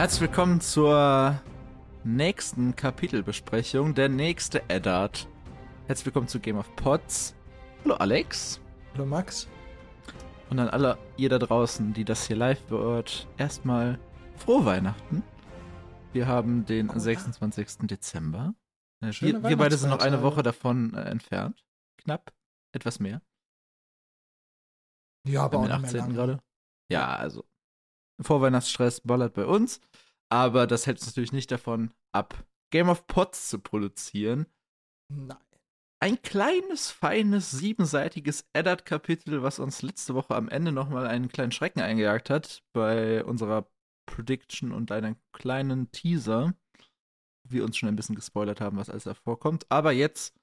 Herzlich willkommen zur nächsten Kapitelbesprechung, der nächste Eddard. Herzlich willkommen zu Game of Pots. Hallo Alex. Hallo Max. Und an alle ihr da draußen, die das hier live hört, erstmal frohe Weihnachten. Wir haben den 26. Dezember. Äh, wir, wir, beide sind noch eine Woche davon äh, entfernt. Knapp. Etwas mehr. Ja, aber auch den 18. gerade. Ja, also Vorweihnachtsstress ballert bei uns. Aber das hält uns natürlich nicht davon ab, Game of Pots zu produzieren. Nein. Ein kleines, feines, siebenseitiges Eddard-Kapitel, was uns letzte Woche am Ende nochmal einen kleinen Schrecken eingejagt hat bei unserer Prediction und einem kleinen Teaser. Wir uns schon ein bisschen gespoilert haben, was alles da vorkommt. Aber jetzt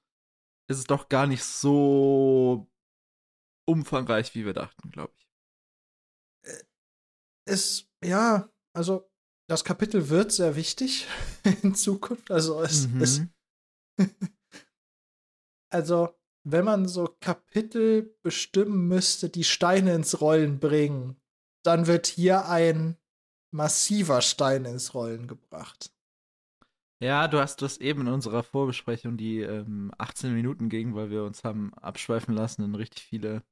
ist es doch gar nicht so umfangreich, wie wir dachten, glaube ich. Äh, es, ja, also das Kapitel wird sehr wichtig in Zukunft. Also es, mhm. es also wenn man so Kapitel bestimmen müsste, die Steine ins Rollen bringen, dann wird hier ein massiver Stein ins Rollen gebracht. Ja, du hast das eben in unserer Vorbesprechung, die ähm, 18 Minuten ging, weil wir uns haben abschweifen lassen in richtig viele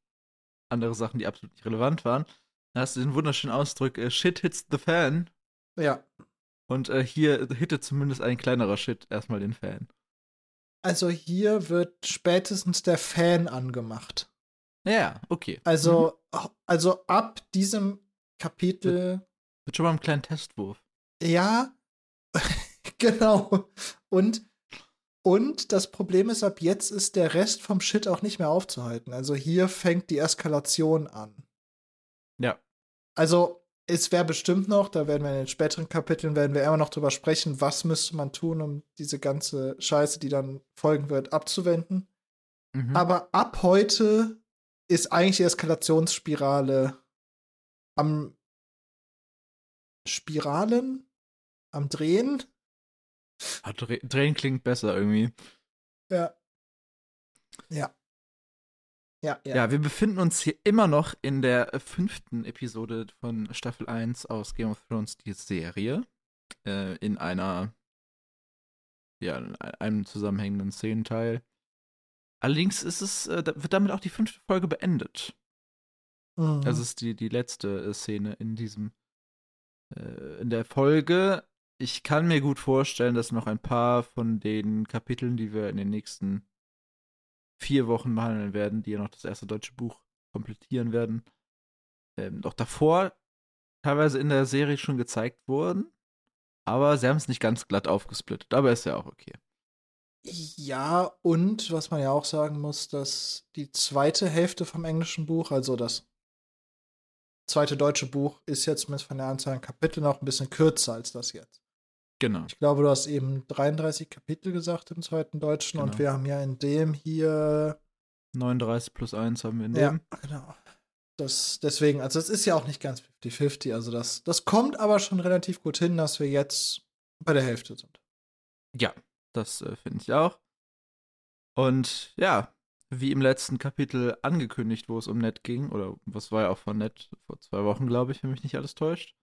andere Sachen, die absolut nicht relevant waren. Da hast du den wunderschönen Ausdruck äh, Shit hits the fan. Ja. Und äh, hier hittet zumindest ein kleinerer Shit erstmal den Fan. Also hier wird spätestens der Fan angemacht. Ja, okay. Also, mhm. also ab diesem Kapitel. Wird, wird schon mal ein kleiner Testwurf. Ja, genau. Und, und das Problem ist, ab jetzt ist der Rest vom Shit auch nicht mehr aufzuhalten. Also hier fängt die Eskalation an. Ja. Also, es wäre bestimmt noch, da werden wir in den späteren Kapiteln, werden wir immer noch drüber sprechen, was müsste man tun, um diese ganze Scheiße, die dann folgen wird, abzuwenden. Mhm. Aber ab heute ist eigentlich die Eskalationsspirale am Spiralen? Am Drehen? Ah, drehen klingt besser irgendwie. Ja. Ja. Ja, ja. ja, wir befinden uns hier immer noch in der fünften Episode von Staffel 1 aus Game of Thrones, die Serie. Äh, in einer, ja, in einem zusammenhängenden Szenenteil. Allerdings ist es, äh, wird damit auch die fünfte Folge beendet. Mhm. Das ist die, die letzte äh, Szene in diesem, äh, in der Folge. Ich kann mir gut vorstellen, dass noch ein paar von den Kapiteln, die wir in den nächsten vier Wochen behandeln werden, die ja noch das erste deutsche Buch komplettieren werden, ähm, davor teilweise in der Serie schon gezeigt wurden. Aber sie haben es nicht ganz glatt aufgesplittet. Aber ist ja auch okay. Ja, und was man ja auch sagen muss, dass die zweite Hälfte vom englischen Buch, also das zweite deutsche Buch, ist jetzt mit von der Anzahl an Kapiteln auch ein bisschen kürzer als das jetzt. Genau. Ich glaube, du hast eben 33 Kapitel gesagt im zweiten Deutschen genau. und wir haben ja in dem hier 39 plus 1 haben wir in dem. Ja, genau. Das, deswegen, also es ist ja auch nicht ganz 50-50. Also das, das kommt aber schon relativ gut hin, dass wir jetzt bei der Hälfte sind. Ja, das äh, finde ich auch. Und ja, wie im letzten Kapitel angekündigt, wo es um Ned ging, oder was war ja auch von Ned vor zwei Wochen, glaube ich, wenn mich nicht alles täuscht,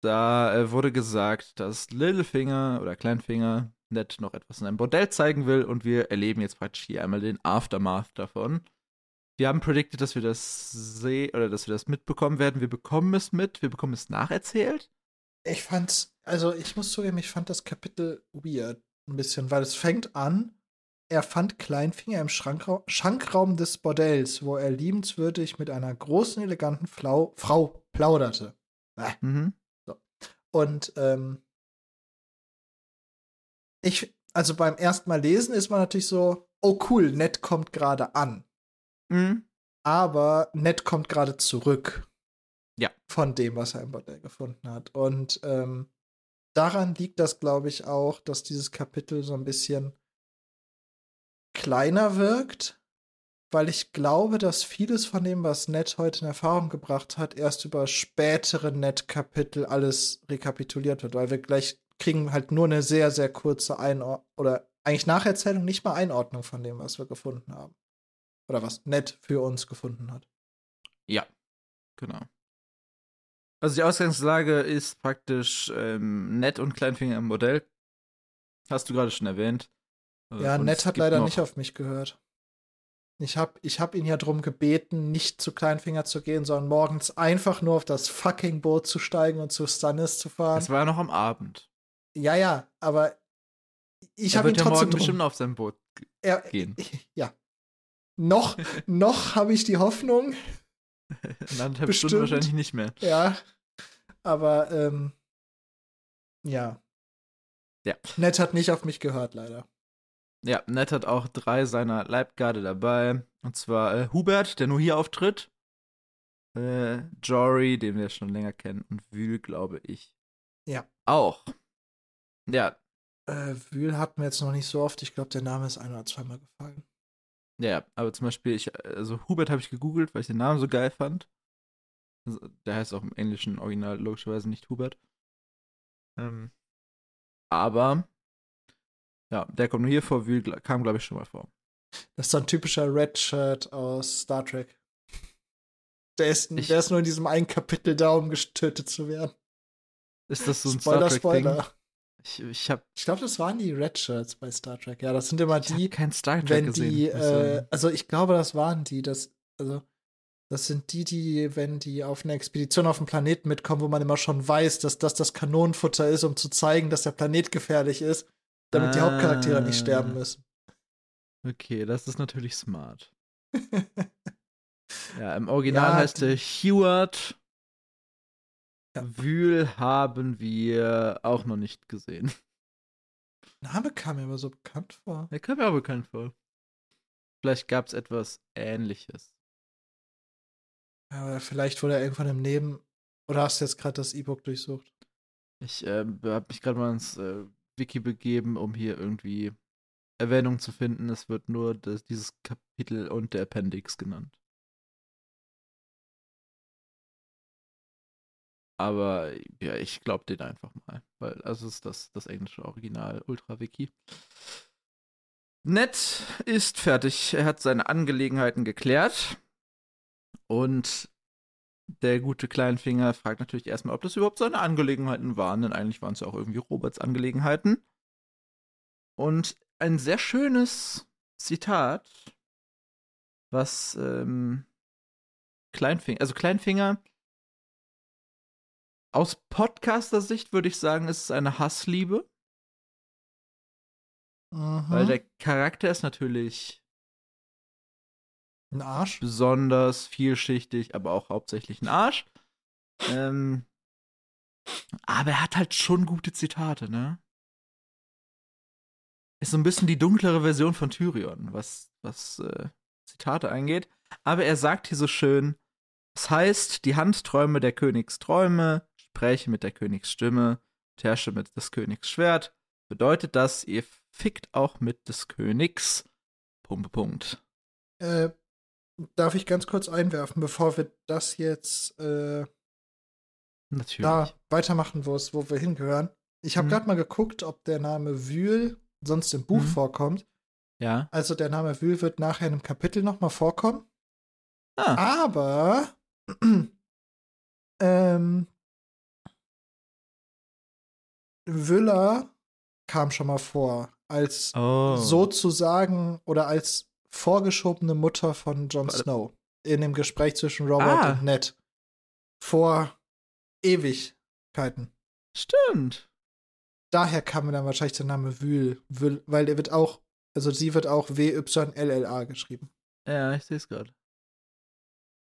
da äh, wurde gesagt, dass Littlefinger oder Kleinfinger Ned noch etwas in einem Bordell zeigen will und wir erleben jetzt praktisch hier einmal den Aftermath davon. Wir haben predicted, dass wir das sehen oder dass wir das mitbekommen werden. Wir bekommen es mit, wir bekommen es nacherzählt. Ich fand's, also ich muss zugeben, ich fand das Kapitel weird ein bisschen, weil es fängt an, er fand Kleinfinger im Schrankraum, Schankraum des Bordells, wo er liebenswürdig mit einer großen, eleganten Flau Frau plauderte. Mhm. Und ähm, ich, also beim ersten Mal lesen ist man natürlich so, oh cool, Ned kommt gerade an. Mhm. Aber Ned kommt gerade zurück. Ja. Von dem, was er im Bordell gefunden hat. Und ähm, daran liegt das, glaube ich, auch, dass dieses Kapitel so ein bisschen kleiner wirkt weil ich glaube, dass vieles von dem, was Ned heute in Erfahrung gebracht hat, erst über spätere Ned-Kapitel alles rekapituliert wird, weil wir gleich kriegen halt nur eine sehr, sehr kurze Einordnung oder eigentlich Nacherzählung, nicht mal Einordnung von dem, was wir gefunden haben. Oder was Ned für uns gefunden hat. Ja, genau. Also die Ausgangslage ist praktisch ähm, Ned und Kleinfinger im Modell. Hast du gerade schon erwähnt. Äh, ja, und Ned hat leider nicht auf mich gehört. Ich habe ich hab ihn ja darum gebeten, nicht zu Kleinfinger zu gehen, sondern morgens einfach nur auf das fucking Boot zu steigen und zu Stannis zu fahren. Es war ja noch am Abend. Ja, ja, aber ich habe ihn ja trotzdem morgen bestimmt auf sein Boot er, gehen. Ja. Noch, noch habe ich die Hoffnung. In anderthalb Stunden wahrscheinlich nicht mehr. Ja. Aber ähm, ja. Ja. Ned hat nicht auf mich gehört, leider. Ja, Ned hat auch drei seiner Leibgarde dabei. Und zwar äh, Hubert, der nur hier auftritt. Äh, Jory, den wir schon länger kennen. Und Wühl, glaube ich. Ja. Auch. Ja. Äh, Wühl hatten wir jetzt noch nicht so oft. Ich glaube, der Name ist ein oder zweimal gefallen. Ja, aber zum Beispiel, ich, also Hubert habe ich gegoogelt, weil ich den Namen so geil fand. Also, der heißt auch im englischen Original logischerweise nicht Hubert. Ähm, aber, ja, der kommt nur hier vor, Wühl kam, glaube ich, schon mal vor. Das ist so ein typischer Red Shirt aus Star Trek. Der ist, ich, der ist nur in diesem einen Kapitel da, um getötet zu werden. Ist das so ein Spoiler, Star Trek Spoiler. Ich, ich, ich glaube, das waren die Red Shirts bei Star Trek. Ja, das sind immer die. kein Star Trek wenn gesehen, die, äh, also ich glaube, das waren die. Das, also, das sind die, die, wenn die auf eine Expedition auf den Planeten mitkommen, wo man immer schon weiß, dass das das Kanonenfutter ist, um zu zeigen, dass der Planet gefährlich ist, damit ah. die Hauptcharaktere nicht sterben Ah. müssen. Okay, das ist natürlich smart. ja, im Original Ja, heißt er Heward. Ja. Wühl haben wir auch noch nicht gesehen. Name kam mir aber so bekannt vor. Der kam mir auch bekannt vor. Vielleicht gab es etwas Ähnliches. Ja, oder vielleicht wurde er irgendwann im Neben. Oder hast du jetzt gerade das E-Book durchsucht? Ich äh, habe mich gerade mal ins äh, Wiki begeben, um hier irgendwie Erwähnung zu finden. Es wird nur das, dieses Kapitel und der Appendix genannt. Aber ja, ich glaube den einfach mal, weil also ist das das englische Original Ultra Wiki. Ned ist fertig. Er hat seine Angelegenheiten geklärt und der gute Kleinfinger fragt natürlich erstmal, ob das überhaupt seine Angelegenheiten waren, denn eigentlich waren es ja auch irgendwie Roberts Angelegenheiten. Und ein sehr schönes Zitat, was ähm, Kleinfinger, also Kleinfinger aus Podcaster-Sicht würde ich sagen, ist es eine Hassliebe, weil Mhm. der Charakter ist natürlich Ein Arsch. besonders vielschichtig, aber auch hauptsächlich ein Arsch. Ähm, aber er hat halt schon gute Zitate, ne? Ist so ein bisschen die dunklere Version von Tyrion, was, was äh, Zitate angeht. Aber er sagt hier so schön: Es heißt, die Handträume der Königsträume, spräche mit der Königsstimme, herrsche mit des Königs Schwert. Bedeutet das, ihr fickt auch mit des Königs. Punkt, Punkt. Äh, darf ich ganz kurz einwerfen, bevor wir das jetzt äh, Natürlich. da weitermachen, wo es, wo wir hingehören? Ich habe Mhm. gerade mal geguckt, ob der Name Wühl sonst im Buch Mhm. vorkommt. Ja. Also der Name Wühl wird nachher in einem Kapitel noch mal vorkommen. Ah. Aber ähm, Wüller kam schon mal vor als Oh. sozusagen oder als vorgeschobene Mutter von Jon. Snow in dem Gespräch zwischen Robert Ah. und Ned vor Ewigkeiten. Stimmt. Daher kam mir dann wahrscheinlich der Name Wühl, Wühl weil der wird auch, also sie wird auch W-Y-L-L-A geschrieben. Ja, ich sehe es gerade.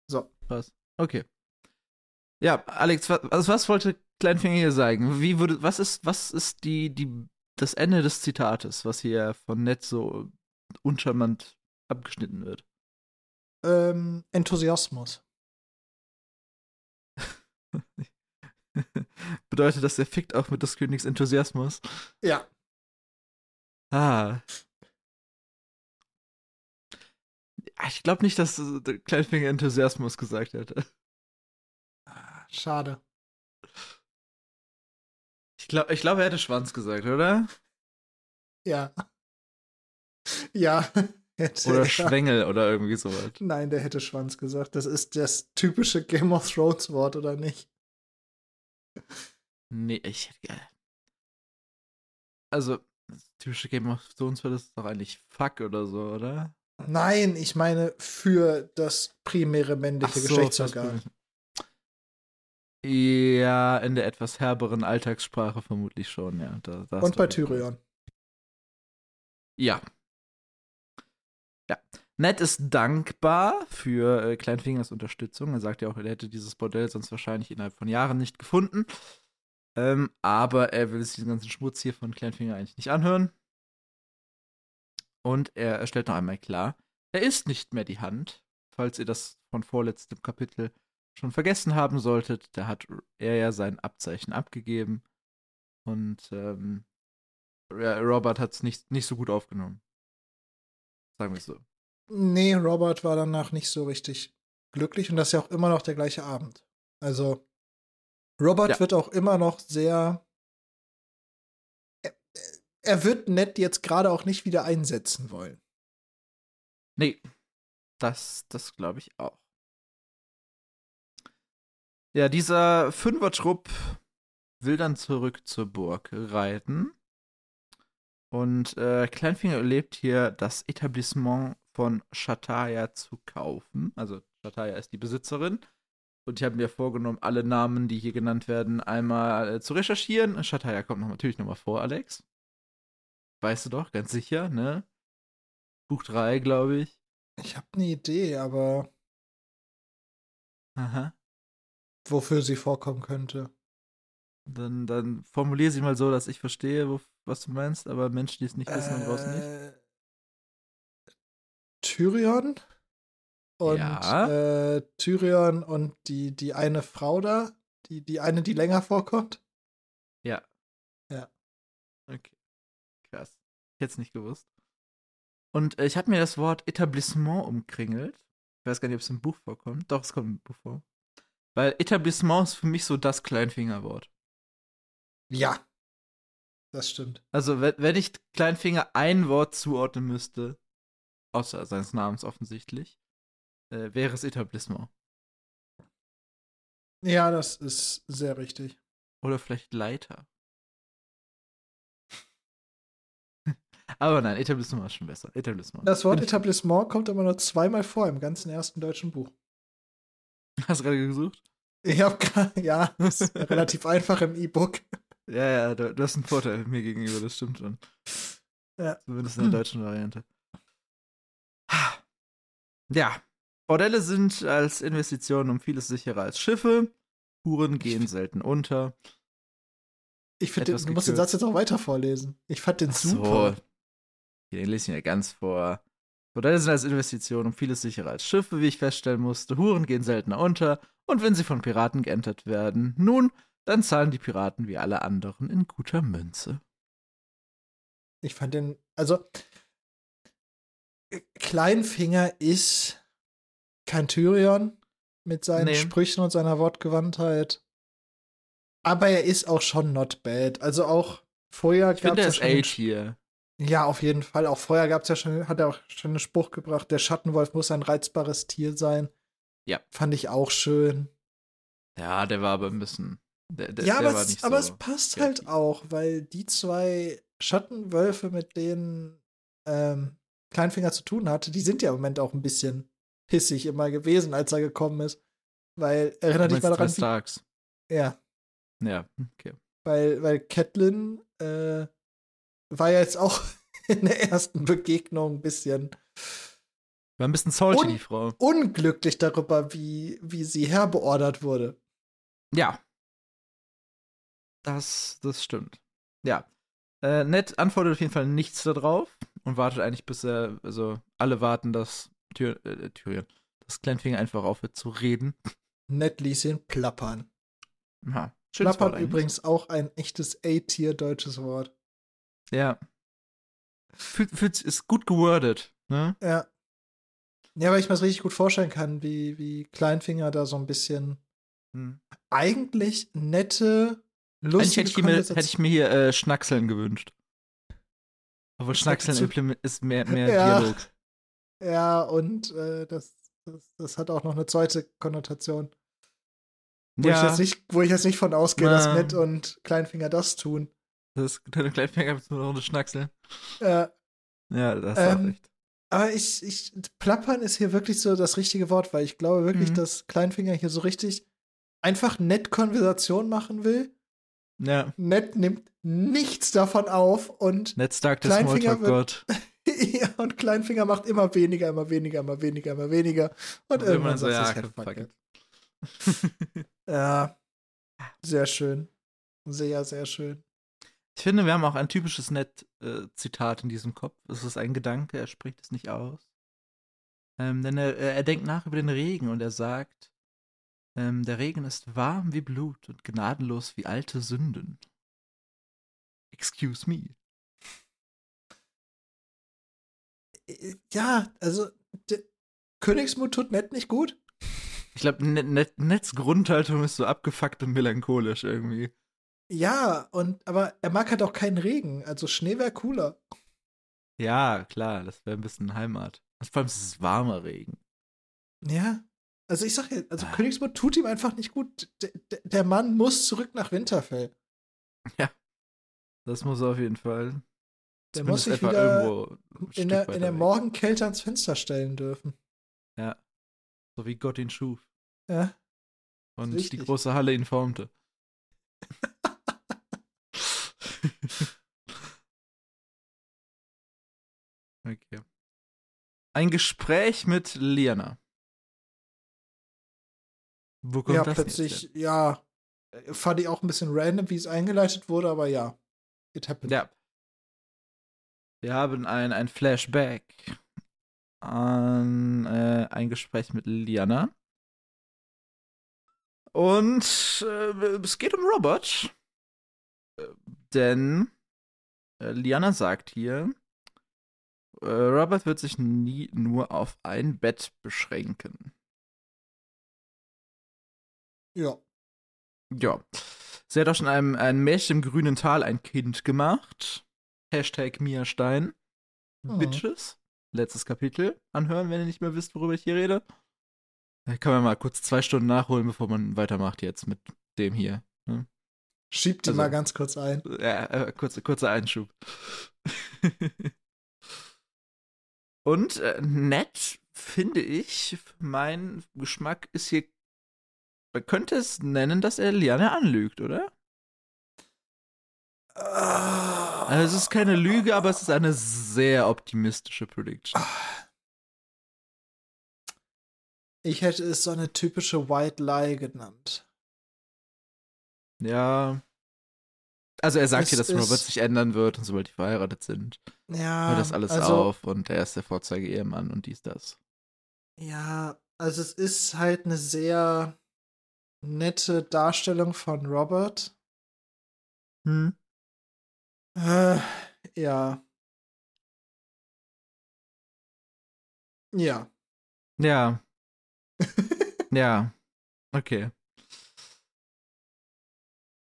So. Was? Okay. Ja, Alex, was, also was wollte Kleinfinger hier sagen? Wie würde, was ist, was ist die, die, das Ende des Zitates, was hier von Ned so uncharmant abgeschnitten wird? Ähm, Enthusiasmus. Bedeutet das, er fickt auch mit des Königs Enthusiasmus? Ja. Ah. Ich glaube nicht, dass äh, der Kleinfinger Enthusiasmus gesagt hätte. Ah, Schade. Ich glaube, ich glaub, er hätte Schwanz gesagt, oder? Ja. Ja. Hätte Oder er. Schwengel oder irgendwie sowas. Nein, der hätte Schwanz gesagt. Das ist das typische Game of Thrones Wort, oder nicht? Nee, ich hätte. Also, das typische Game of Thrones wird das doch eigentlich Fuck oder so, oder? Nein, ich meine für das primäre männliche Ach so, Geschlechtsorgan. Ja, in der etwas herberen Alltagssprache vermutlich schon, ja. Da, da Und bei. Tyrion. Ja. Ja. Ned ist dankbar für äh, Kleinfingers Unterstützung. Er sagt ja auch, er hätte dieses Bordell sonst wahrscheinlich innerhalb von Jahren nicht gefunden. Ähm, aber er will sich diesen ganzen Schmutz hier von Kleinfinger eigentlich nicht anhören. Und er, stellt noch einmal klar, er ist nicht mehr die Hand. Falls ihr das von vorletztem Kapitel schon vergessen haben solltet, da hat er ja sein Abzeichen abgegeben. Und ähm, Robert hat es nicht, nicht so gut aufgenommen. Sagen wir es so. Nee, Robert war danach nicht so richtig glücklich und das ist ja auch immer noch der gleiche Abend. Also, Robert Ja. wird auch immer noch sehr. Er, er wird Ned jetzt gerade auch nicht wieder einsetzen wollen. Nee, das, das glaube ich auch. Ja, dieser Fünfertrupp will dann zurück zur Burg reiten. Und äh, Kleinfinger erlebt hier das Etablissement von Shataya zu kaufen. Also Shataya ist die Besitzerin. Und ich habe mir vorgenommen, alle Namen, die hier genannt werden, einmal äh, zu recherchieren. Shataya kommt noch, natürlich nochmal vor, Alex. Weißt du doch, ganz sicher, ne? Buch 3, glaube ich. Ich habe eine Idee, aber Aha. wofür sie vorkommen könnte. Dann, dann formulier sie mal so, dass ich verstehe, wo, was du meinst, aber Menschen, die es nicht wissen, da draußen nicht. Äh, Tyrion und Ja. äh, Tyrion und die, die eine Frau da, die, die eine, die länger vorkommt. Ja. Ja. Okay. Krass. Ich hätte es nicht gewusst. Und äh, ich habe mir das Wort Etablissement umkringelt. Ich weiß gar nicht, ob es im Buch vorkommt. Doch, es kommt im Buch vor. Weil Etablissement ist für mich so das Kleinfingerwort. Ja. Das stimmt. Also, wenn, wenn ich Kleinfinger ein Wort zuordnen müsste, außer seines Namens offensichtlich, äh, wäre es Etablissement. Ja, das ist sehr richtig. Oder vielleicht Leiter. Aber nein, Etablissement ist schon besser. Etablissement. Das Wort Etablissement kommt immer nur zweimal vor im ganzen ersten deutschen Buch. Hast du gerade gesucht? Ich habe ja, ist relativ einfach im E-Book. Ja, ja, du, du hast einen Vorteil mir gegenüber, das stimmt schon. Ja. Zumindest in der deutschen Variante. Ja, Bordelle sind als Investition um vieles sicherer als Schiffe. Huren gehen selten unter. Ich finde, du musst den. Satz jetzt auch weiter vorlesen. Ich fand den Ach super. So. Den lese ich mir ganz vor. Bordelle sind als Investition um vieles sicherer als Schiffe, wie ich feststellen musste. Huren gehen seltener unter. Und wenn sie von Piraten geentert werden, nun, dann zahlen die Piraten wie alle anderen in guter Münze. Ich fand den, also Kleinfinger ist kein Tyrion mit seinen Nee. Sprüchen und seiner Wortgewandtheit. Aber er ist auch schon not bad. Also auch vorher gab es ja schon. Hier. Ja, auf jeden Fall. Auch vorher gab es ja schon, hat er auch schon einen Spruch gebracht, der Schattenwolf muss ein reizbares Tier sein. Ja. Fand ich auch schön. Ja, der war aber ein bisschen. Der, der, ja, der aber, es, aber so es passt kreativ. halt auch, weil die zwei Schattenwölfe, mit denen ähm, Kleinfinger zu tun hatte, die sind ja im Moment auch ein bisschen pissig immer gewesen, als er gekommen ist. Weil, erinnere dich mal daran, Starks. ja, Ja, okay. weil, weil Catelyn äh, war ja jetzt auch in der ersten Begegnung ein bisschen War ein bisschen salty, Und- die Frau. unglücklich darüber, wie, wie sie herbeordert wurde. Ja. Das, das stimmt. Ja. Äh, Ned antwortet auf jeden Fall nichts darauf und wartet eigentlich, bis er, also alle warten, dass Tyr, äh, Tyrion, dass Kleinfinger einfach aufhört zu reden. Ned ließ ihn plappern. Ja, Plappern übrigens auch ein echtes A-Tier deutsches Wort. Ja. Fühlt, fühlt, ist gut gewordet, ne? Ja. Ja, weil ich mir das richtig gut vorstellen kann, wie, wie Kleinfinger da so ein bisschen Hm. eigentlich nette, Eigentlich hätte ich, mir, hätte ich mir hier äh, Schnackseln gewünscht. Obwohl Schnackseln hat ist mehr, mehr Ja. Dialog. Ja, und äh, das, das, das hat auch noch eine zweite Konnotation. Wo, ich Ja, jetzt nicht, wo ich jetzt nicht von ausgehe, dass Na. Ned und Kleinfinger das tun. das ist deine Kleinfinger mit so einer Runde Schnackseln. Äh, Ja, das ist auch Ähm, recht. aber ich, ich, plappern ist hier wirklich so das richtige Wort, weil ich glaube wirklich, Mhm. dass Kleinfinger hier so richtig einfach nett Konversation machen will. Ja, Ned nimmt nichts davon auf und, Ned Stark, der Kleinfinger Smalltalk-Gott. ja, und Kleinfinger macht immer weniger, immer weniger, immer weniger, immer weniger. Und, Und irgendwann so, sagt ja, fuck. Ja, sehr schön. Sehr, sehr schön. Ich finde, wir haben auch ein typisches Ned-Zitat in diesem Kopf. Es ist ein Gedanke, er spricht es nicht aus. Ähm, denn er, er denkt nach über den Regen und er sagt, ähm, der Regen ist warm wie Blut und gnadenlos wie alte Sünden. Excuse me. Äh, Ja, also Königsmut tut Ned nicht gut. Ich glaube, Ned, Ned, Neds Grundhaltung ist so abgefuckt und melancholisch irgendwie. Ja, und aber er mag halt auch keinen Regen. Also Schnee wäre cooler. Ja, klar, das wäre ein bisschen Heimat. Und vor allem ist es warmer Regen. Ja. Also ich sag ja, also Ah. Königsmut tut ihm einfach nicht gut. D der Mann muss zurück nach Winterfell. Das muss auf jeden Fall. Der zumindest muss sich wieder In der, in der. Morgenkälte ans Fenster stellen dürfen. Ja. So wie Gott ihn schuf. Ja. Und die Richtig. große Halle ihn formte. okay. Ein Gespräch mit Liana. Wo kommt ja, das plötzlich, ja. äh, Fand ich auch ein bisschen random, wie es eingeleitet wurde, aber ja. It happened. Ja. Wir haben ein, ein Flashback an äh, ein Gespräch mit Liana. Und äh, es geht um Robert. Äh, Denn äh, Liana sagt hier, äh, Robert wird sich nie nur auf ein Bett beschränken. Ja. Ja. Sie hat auch schon einem, einem Märchen im grünen Tal ein Kind gemacht. Hashtag Mia Stein. Mhm. Bitches. Letztes Kapitel anhören, wenn ihr nicht mehr wisst, worüber ich hier rede. Da kann man mal kurz zwei Stunden nachholen, bevor man weitermacht jetzt mit dem hier. Ne? Schiebt die Also- mal ganz kurz ein. Ja, äh, kurzer, kurzer Einschub. Und äh, nett, finde ich, meinen Geschmack ist hier. Man könnte es nennen, dass er Liane anlügt, oder? Also es ist keine Lüge, aber es ist eine sehr optimistische Prediction. Ich hätte es so eine typische White Lie genannt. Ja. Also er sagt Es hier, dass Robert sich ändern wird und sobald die verheiratet sind, Ja. hört das alles also, auf und er ist der Vorzeige-Ehemann und dies, das. Ja, also es ist halt eine sehr nette Darstellung von Robert. Hm. Äh, ja. Ja. Ja, ja. Okay.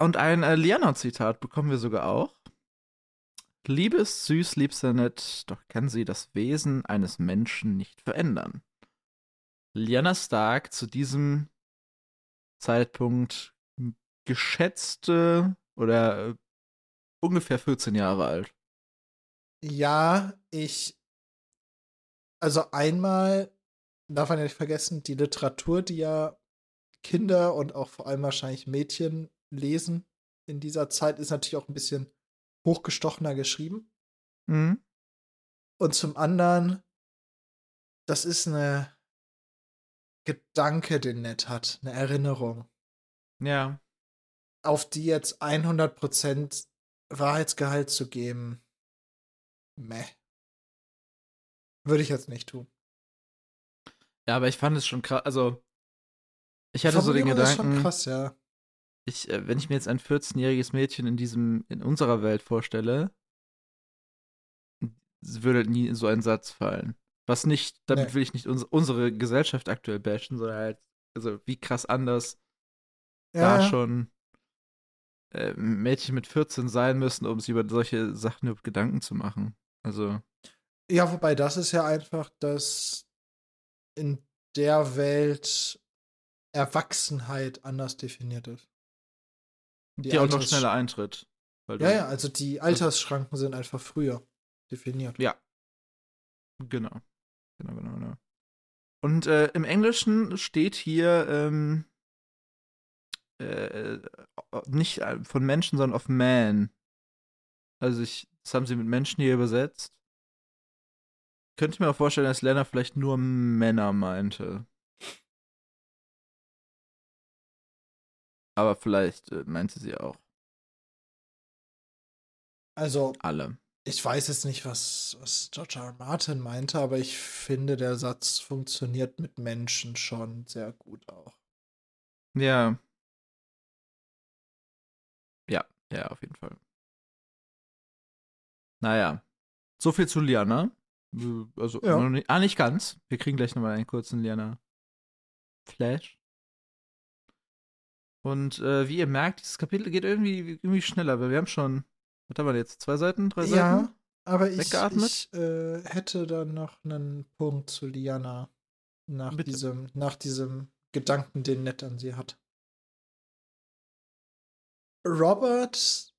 Und ein äh, Liana-Zitat bekommen wir sogar auch. Liebe ist süß, liebster nett, doch kann sie das Wesen eines Menschen nicht verändern. Lyanna Stark zu diesem Zeitpunkt geschätzte oder äh, ungefähr 14 Jahre alt. Ja, ich. Also einmal darf man ja nicht vergessen, die Literatur, die ja Kinder und auch vor allem wahrscheinlich Mädchen lesen in dieser Zeit, ist natürlich auch ein bisschen hochgestochener geschrieben. Mhm. Und zum anderen, das ist eine Gedanke, den Ned hat, eine Erinnerung, Ja. auf die jetzt 100% Wahrheitsgehalt zu geben. Meh. Würde ich jetzt nicht tun. Ja, aber ich fand es schon krass. Also, ich hatte so den Formulierung ist schon Gedanken. krass, ja. ich, äh, wenn ich mir jetzt ein 14-jähriges Mädchen in diesem, in unserer Welt vorstelle, würde nie so ein Satz fallen. Was nicht, damit Nee. will ich nicht uns, unsere Gesellschaft aktuell bashen, sondern halt, also wie krass anders da ja. schon äh, Mädchen mit 14 sein müssen, um sich über solche Sachen überhaupt Gedanken zu machen. Also, Ja, wobei das ist ja einfach, dass in der Welt Erwachsenheit anders definiert ist. Die, die auch noch schneller eintritt. ja, ja, also die Altersschranken sind einfach früher definiert. Ja. Genau. Genau, genau, genau. Und äh, im Englischen steht hier ähm, äh, nicht äh, von Menschen, sondern auf Man. Also ich, das haben sie mit Menschen hier übersetzt. Könnte ich mir auch vorstellen, dass Lena vielleicht nur Männer meinte. Aber vielleicht äh, meinte sie auch. Also. Alle. Ich weiß jetzt nicht, was, was George R. R. Martin meinte, aber ich finde, der Satz funktioniert mit Menschen schon sehr gut auch. Ja. Ja, ja, auf jeden Fall. Naja. So viel zu Liana. Also, ja. nicht, ah, nicht ganz. Wir kriegen gleich nochmal einen kurzen Liana-Flash. Und äh, wie ihr merkt, dieses Kapitel geht irgendwie, irgendwie schneller, weil wir haben schon, was haben wir jetzt, zwei Seiten, drei Seiten? Ja, aber ich, ich äh, hätte dann noch einen Punkt zu Liana nach diesem, nach diesem Gedanken, den Ned an sie hat. Robert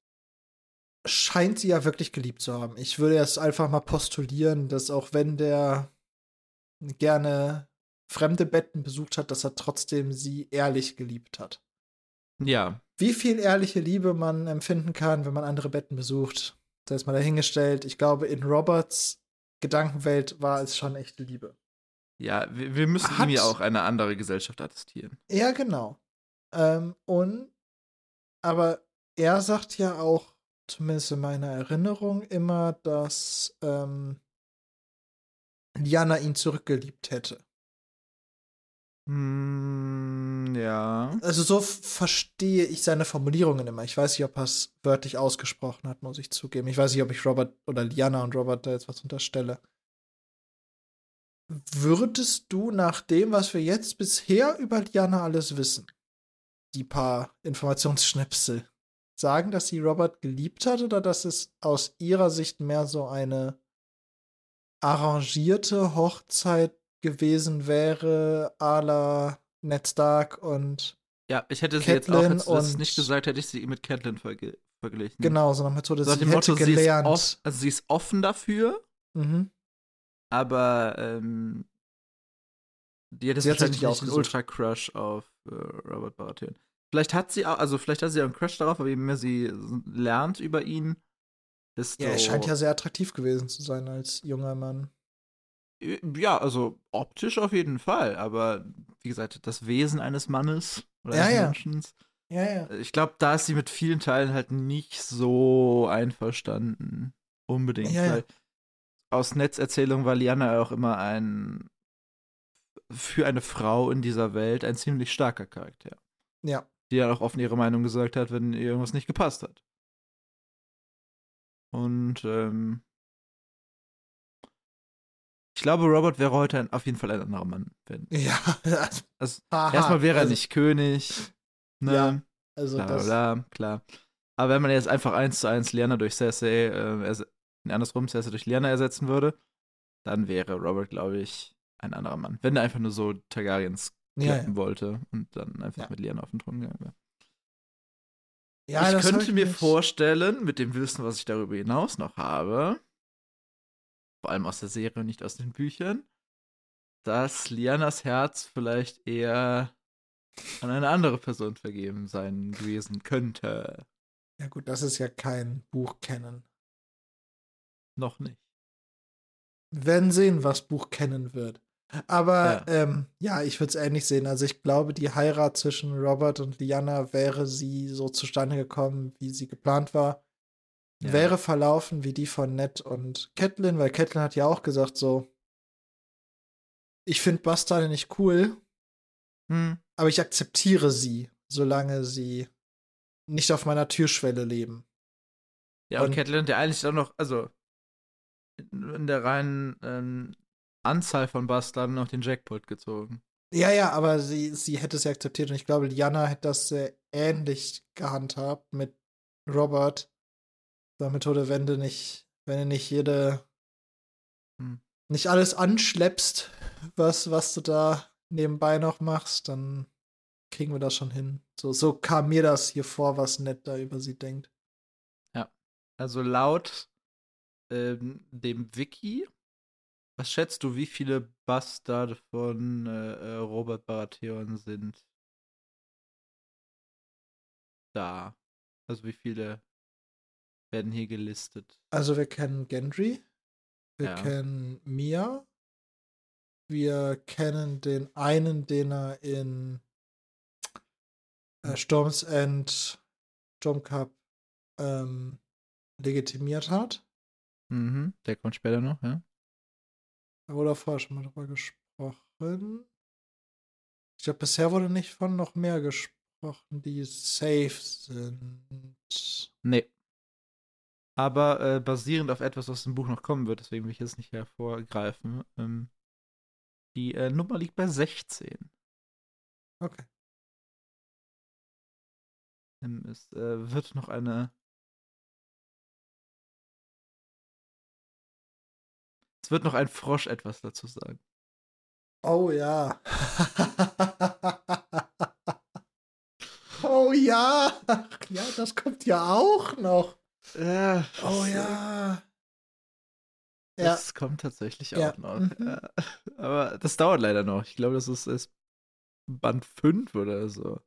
scheint sie ja wirklich geliebt zu haben. Ich würde jetzt einfach mal postulieren, dass auch wenn der gerne fremde Betten besucht hat, dass er trotzdem sie ehrlich geliebt hat. Ja. Wie viel ehrliche Liebe man empfinden kann, wenn man andere Betten besucht, das ist mal dahingestellt. Ich glaube, in Roberts Gedankenwelt war es schon echte Liebe. Ja, wir, wir müssen Hat, ihm ja auch eine andere Gesellschaft attestieren. Ja, genau. Ähm, und, aber er sagt ja auch, zumindest in meiner Erinnerung, immer, dass ähm, Liana ihn zurückgeliebt hätte. Mm, ja. Also so verstehe ich seine Formulierungen immer. Ich weiß nicht, ob er es wörtlich ausgesprochen hat, muss ich zugeben. Ich weiß nicht, ob ich Robert oder Liana und Robert da jetzt was unterstelle. Würdest du nach dem, was wir jetzt bisher über Liana alles wissen, die paar Informationsschnipsel, sagen, dass sie Robert geliebt hat oder dass es aus ihrer Sicht mehr so eine arrangierte Hochzeit gewesen wäre, a la Ned Stark und Ja, ich hätte sie Catelyn jetzt auch, jetzt das nicht gesagt, hätte ich sie mit Catelyn verge verglichen. Genau, so nach Methode, so sie hätte Motto, gelernt. Sie off, also sie ist offen dafür, mhm. aber ähm, die hätte sie wahrscheinlich nicht einen Ultra-Crush auf äh, Robert Baratheon. Vielleicht hat sie auch, also vielleicht hat sie auch einen Crush darauf, aber je mehr sie lernt über ihn, desto... Ja, er scheint ja sehr attraktiv gewesen zu sein als junger Mann. Ja, also optisch auf jeden Fall, aber wie gesagt, das Wesen eines Mannes oder ja, eines ja. Menschen. Ja, ja. Ich glaube, da ist sie mit vielen Teilen halt nicht so einverstanden. Unbedingt. Ja, weil aus Netzerzählung war Liana auch immer ein für eine Frau in dieser Welt ein ziemlich starker Charakter. Ja. Die ja auch offen ihre Meinung gesagt hat, wenn ihr irgendwas nicht gepasst hat. Und ähm, ich glaube, Robert wäre heute ein, auf jeden Fall ein anderer Mann. Wenn, ja. Also, erstmal wäre er also, nicht König. Ne? Ja, also bla, das. Bla, klar. Aber wenn man jetzt einfach eins zu eins Liana durch Cersei, äh, andersrum Cersei durch Liana ersetzen würde, dann wäre Robert, glaube ich, ein anderer Mann. Wenn er einfach nur so Targaryens ja, ja. wollte und dann einfach ja. mit Liana auf den Thron gegangen wäre. Ja, ich könnte mir nicht. vorstellen, mit dem Wissen, was ich darüber hinaus noch habe, vor allem aus der Serie und nicht aus den Büchern, dass Lianas Herz vielleicht eher an eine andere Person vergeben sein gewesen könnte. Ja gut, das ist ja kein Buch kennen. Noch nicht. Wir werden sehen, was Buch kennen wird. Aber ja, ähm, ja ich würde es ähnlich sehen. Also ich glaube, die Heirat zwischen Robert und Liana wäre sie so zustande gekommen, wie sie geplant war ja. wäre verlaufen wie die von Ned und Catelyn, weil Catelyn hat ja auch gesagt so, ich finde Bastarde nicht cool, hm. aber ich akzeptiere sie, solange sie nicht auf meiner Türschwelle leben. Ja, und, und Catelyn hat ja eigentlich auch noch, also in der reinen ähm, Anzahl von Bastarden noch den Jackpot gezogen. Ja, ja, aber sie, sie hätte es ja akzeptiert und ich glaube, Diana hätte das sehr ähnlich gehandhabt mit Robert, der Methode, wenn du nicht, wenn du nicht jede, hm. nicht alles anschleppst, was, was du da nebenbei noch machst, dann kriegen wir das schon hin. So, so kam mir das hier vor, was Ned da über sie denkt. Ja. Also laut ähm, dem Wiki, was schätzt du, wie viele Bastarde von äh, äh Robert Baratheon sind da? Also wie viele werden hier gelistet? Also wir kennen Gendry, wir Ja. kennen Mia, wir kennen den einen, den er in äh, Storms End, Storm Cup ähm, legitimiert hat. Mhm, der kommt später noch, ja. Da wurde vorher schon mal drüber gesprochen. Ich glaube, bisher wurde nicht von noch mehr gesprochen, die safe sind. Nee. Aber äh, basierend auf etwas, was im Buch noch kommen wird, deswegen will ich jetzt nicht hervorgreifen. Ähm, die äh, Nummer liegt bei 16. Okay. Ähm, es äh, wird noch eine. Es wird noch ein Frosch etwas dazu sagen. Oh ja. oh ja. Ach Ja, das kommt ja auch noch. Ja, Oh das, äh, ja. Ja, Das kommt tatsächlich auch Ja, noch. mhm. Ja. Aber das dauert leider noch. Ich glaube, das ist erst Band 5 oder so.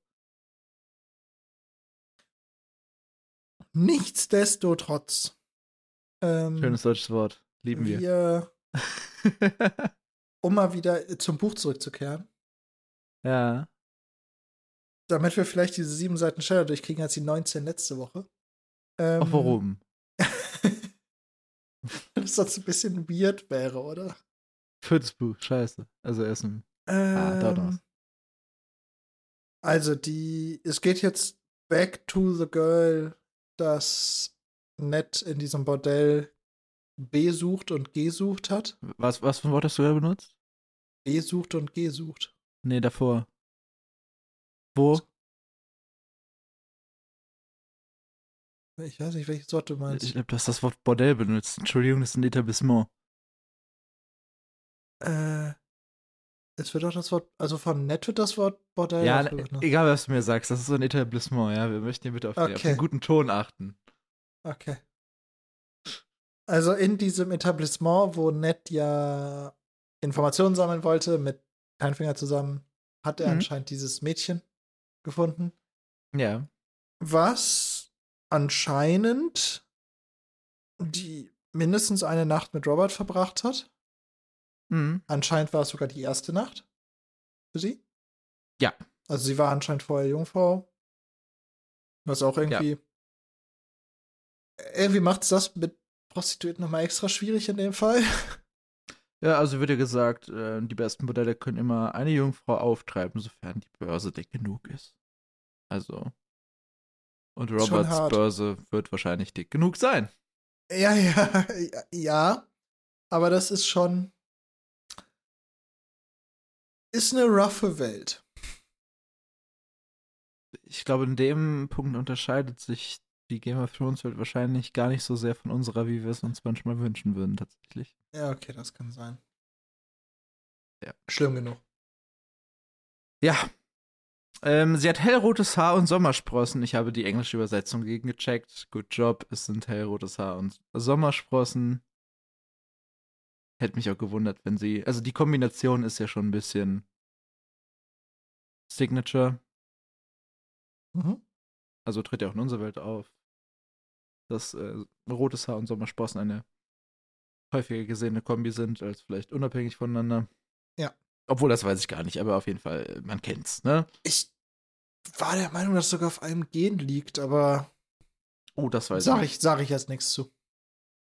nichtsdestotrotz. Ähm, Schönes deutsches Wort. Lieben wir. wir, um mal wieder zum Buch zurückzukehren, ja. damit wir vielleicht diese sieben Seiten schneller durchkriegen als die 19 letzte Woche. Ähm, Auch warum? das sonst ein bisschen weird wäre, oder? Viertes Buch, scheiße. Also erst ein. Ah, dauert noch. Ähm, Also die, es geht jetzt back to the girl, dass Ned in diesem Bordell besucht und gesucht hat. Was, was für ein Wort hast du da benutzt? Besucht und gesucht. Nee, davor. Wo? Ich weiß nicht, welches Wort du meinst. Ich glaube, du hast das Wort Bordell benutzt. Entschuldigung, das ist ein Etablissement. Äh, es wird auch das Wort, also von Ned wird das Wort Bordell ja, benutzt. egal was du mir sagst, das ist so ein Etablissement, ja. Wir möchten hier bitte auf, den, auf Okay. den guten Ton achten. Okay. Also in diesem Etablissement, wo Ned ja Informationen sammeln wollte, mit Kleinfinger zusammen, hat er Mhm. anscheinend dieses Mädchen gefunden, Ja. was anscheinend die mindestens eine Nacht mit Robert verbracht hat. Mhm. Anscheinend war es sogar die erste Nacht für sie. Ja. Also sie war anscheinend vorher Jungfrau. Was auch irgendwie. Irgendwie macht es das mit Prostituierten nochmal extra schwierig in dem Fall. Ja, also wird ja gesagt, äh, die besten Modelle können immer eine Jungfrau auftreiben, sofern die Börse dick genug ist. Also. Und Roberts. Börse wird wahrscheinlich dick genug sein. Ja, ja, ja, ja. Aber das ist schon. Ist eine roughe Welt. Ich glaube, in dem Punkt unterscheidet sich die Game of Thrones Welt wahrscheinlich gar nicht so sehr von unserer, wie wir es uns manchmal wünschen würden, tatsächlich. Ja, okay, das kann sein. Ja. Schlimm genug. Ja. Ähm, sie hat hellrotes Haar und Sommersprossen. Ich habe die englische Übersetzung gegengecheckt. Good job, es sind hellrotes Haar und Sommersprossen. Hätte mich auch gewundert, wenn sie. Also die Kombination ist ja schon ein bisschen Signature. Mhm. Also tritt ja auch in unserer Welt auf. Dass äh, rotes Haar und Sommersprossen eine häufiger gesehene Kombi sind, als vielleicht unabhängig voneinander. Ja. Obwohl, das weiß ich gar nicht, aber auf jeden Fall, äh, man kennt's, ne? Ich war der Meinung, dass es sogar auf einem Gen liegt, aber Oh, das weiß sag ich. ich, sag ich jetzt nichts zu.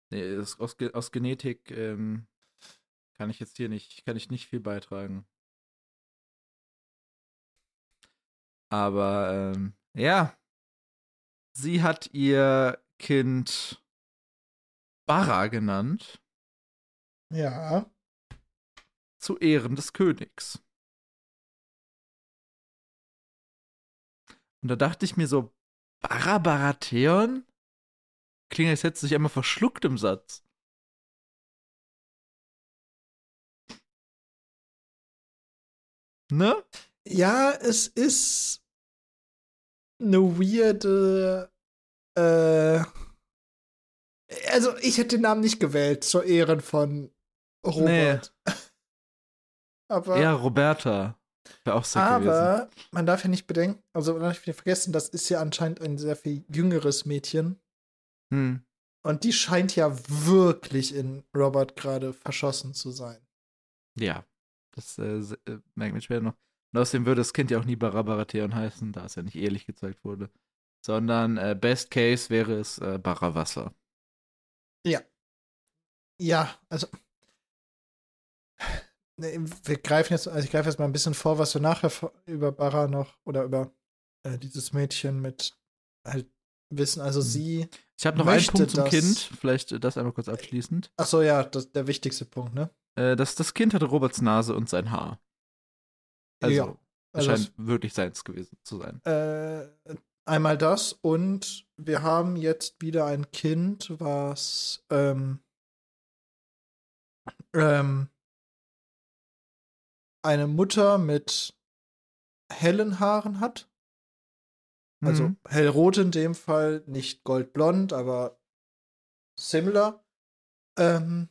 Nee, aus, Ge- aus Genetik ähm, kann ich jetzt hier nicht, kann ich nicht viel beitragen. Aber ähm, ja, sie hat ihr Kind Barra genannt, Ja. Zu Ehren des Königs. Und da dachte ich mir so, Barra Baratheon? Klingt, als hätte sich einmal verschluckt im Satz. Ne? Ja, es ist eine weirde. Äh, also, ich hätte den Namen nicht gewählt, zur Ehren von Robert. Nee. aber. Ja, Roberta. Wäre auch sehr Aber gewesen. man darf ja nicht bedenken, also man darf nicht vergessen, das ist ja anscheinend ein sehr viel jüngeres Mädchen. Hm. Und die scheint ja wirklich in Robert gerade verschossen zu sein. Ja, das äh, äh, merkt man später noch. Und außerdem würde das Kind ja auch nie Baratheon heißen, da es ja nicht ehrlich gezeigt wurde. Sondern äh, Best Case wäre es äh, Barawasser. Ja. Ja, also. Wir greifen jetzt, also ich greife jetzt mal ein bisschen vor, was wir nachher über Barra noch oder über äh, dieses Mädchen mit halt wissen. Also mhm. sie. Ich habe noch einen Punkt zum Kind, vielleicht äh, das einmal kurz abschließend. Ach so, ja, das, der wichtigste Punkt, ne? Äh, das, das Kind hatte Roberts Nase und sein Haar. Also, ja, also scheint wirklich seins gewesen zu sein. Äh, einmal das und wir haben jetzt wieder ein Kind, was ähm, ähm, eine Mutter mit hellen Haaren hat. Also mhm. hellrot in dem Fall, nicht goldblond, aber similar. Ähm,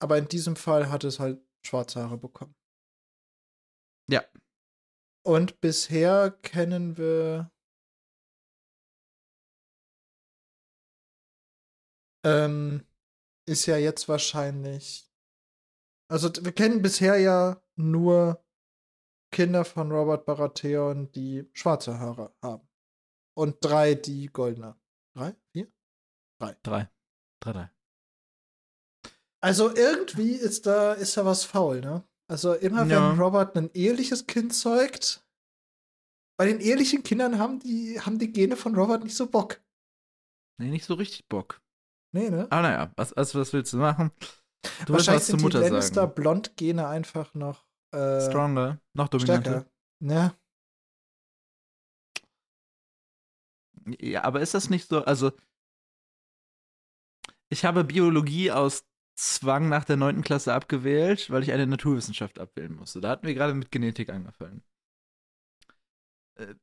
aber in diesem Fall hat es halt schwarze Haare bekommen. Ja. Und bisher kennen wir ähm, ist ja jetzt wahrscheinlich. Also wir kennen bisher ja nur Kinder von Robert Baratheon, die schwarze Haare haben. Und drei, die goldene. Drei? Vier? Drei. Drei. Drei, drei. Also irgendwie ist da, ist da was faul, ne? Also immer ja. wenn Robert ein eheliches Kind zeugt, bei den ehelichen Kindern haben die, haben die Gene von Robert nicht so Bock. Nee, nicht so richtig Bock. Nee, ne? Aber naja, was, also, was willst du machen? Du Wahrscheinlich sind die Lannister-Blond-Gene einfach noch äh, Stronger, noch dominanter. Stärker. Ja. Ja, aber ist das nicht so, also ich habe Biologie aus Zwang nach der 9. Klasse abgewählt, weil ich eine Naturwissenschaft abwählen musste. Da hatten wir gerade mit Genetik angefangen. Äh,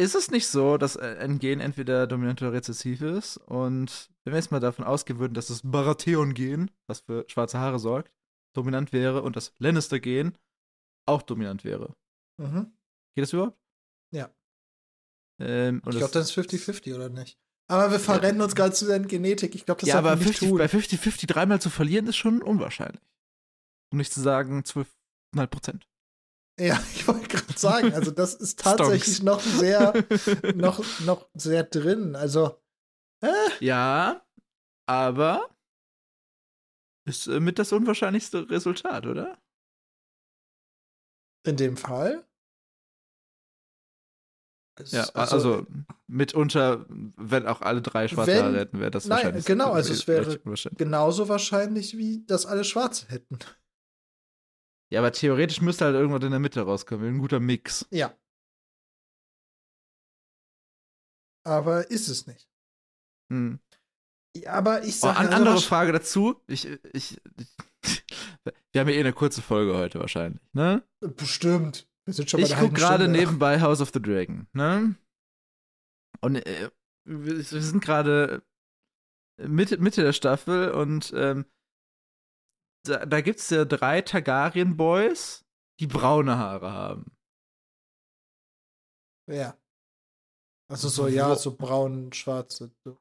ist es nicht so, dass ein Gen entweder dominant oder rezessiv ist? Und wenn wir jetzt mal davon ausgehen würden, dass das Baratheon-Gen, was für schwarze Haare sorgt, dominant wäre und das Lannister-Gen auch dominant wäre. Mhm. Geht das überhaupt? Ja. Ähm, ich glaube, das ist 50-50 oder nicht? Aber wir verrennen ja. uns gerade zu der Genetik. Ich glaube, das ja, aber 50, bei 50-50 dreimal zu verlieren ist schon unwahrscheinlich. Um nicht zu sagen 12,5 Prozent. Ja, ich wollte gerade sagen, also das ist tatsächlich noch sehr, noch, noch sehr drin. Also. Äh. Ja, aber ist äh, mit das unwahrscheinlichste Resultat, oder? In dem Fall? Es, ja, also, also, mitunter, wenn auch alle drei schwarze wenn, hätten, wäre das nein, wahrscheinlich. Genau, also es wäre genauso wahrscheinlich, wie dass alle schwarze hätten. Ja, aber theoretisch müsste halt irgendwas in der Mitte rauskommen. Ein guter Mix. Ja. Aber ist es nicht. Hm. Ja, aber ich sage. Oh, eine also andere Frage dazu. Ich, ich, ich, wir haben ja eh eine kurze Folge heute wahrscheinlich, ne? Bestimmt. Wir sind schon bei ich gucke gerade nebenbei House of the Dragon, ne? Und äh, wir, sind gerade Mitte, Mitte der Staffel und ähm, da, da gibt es ja drei Targaryen Boys, die braune Haare haben. Ja. Also so, ja, so braun, schwarze. So.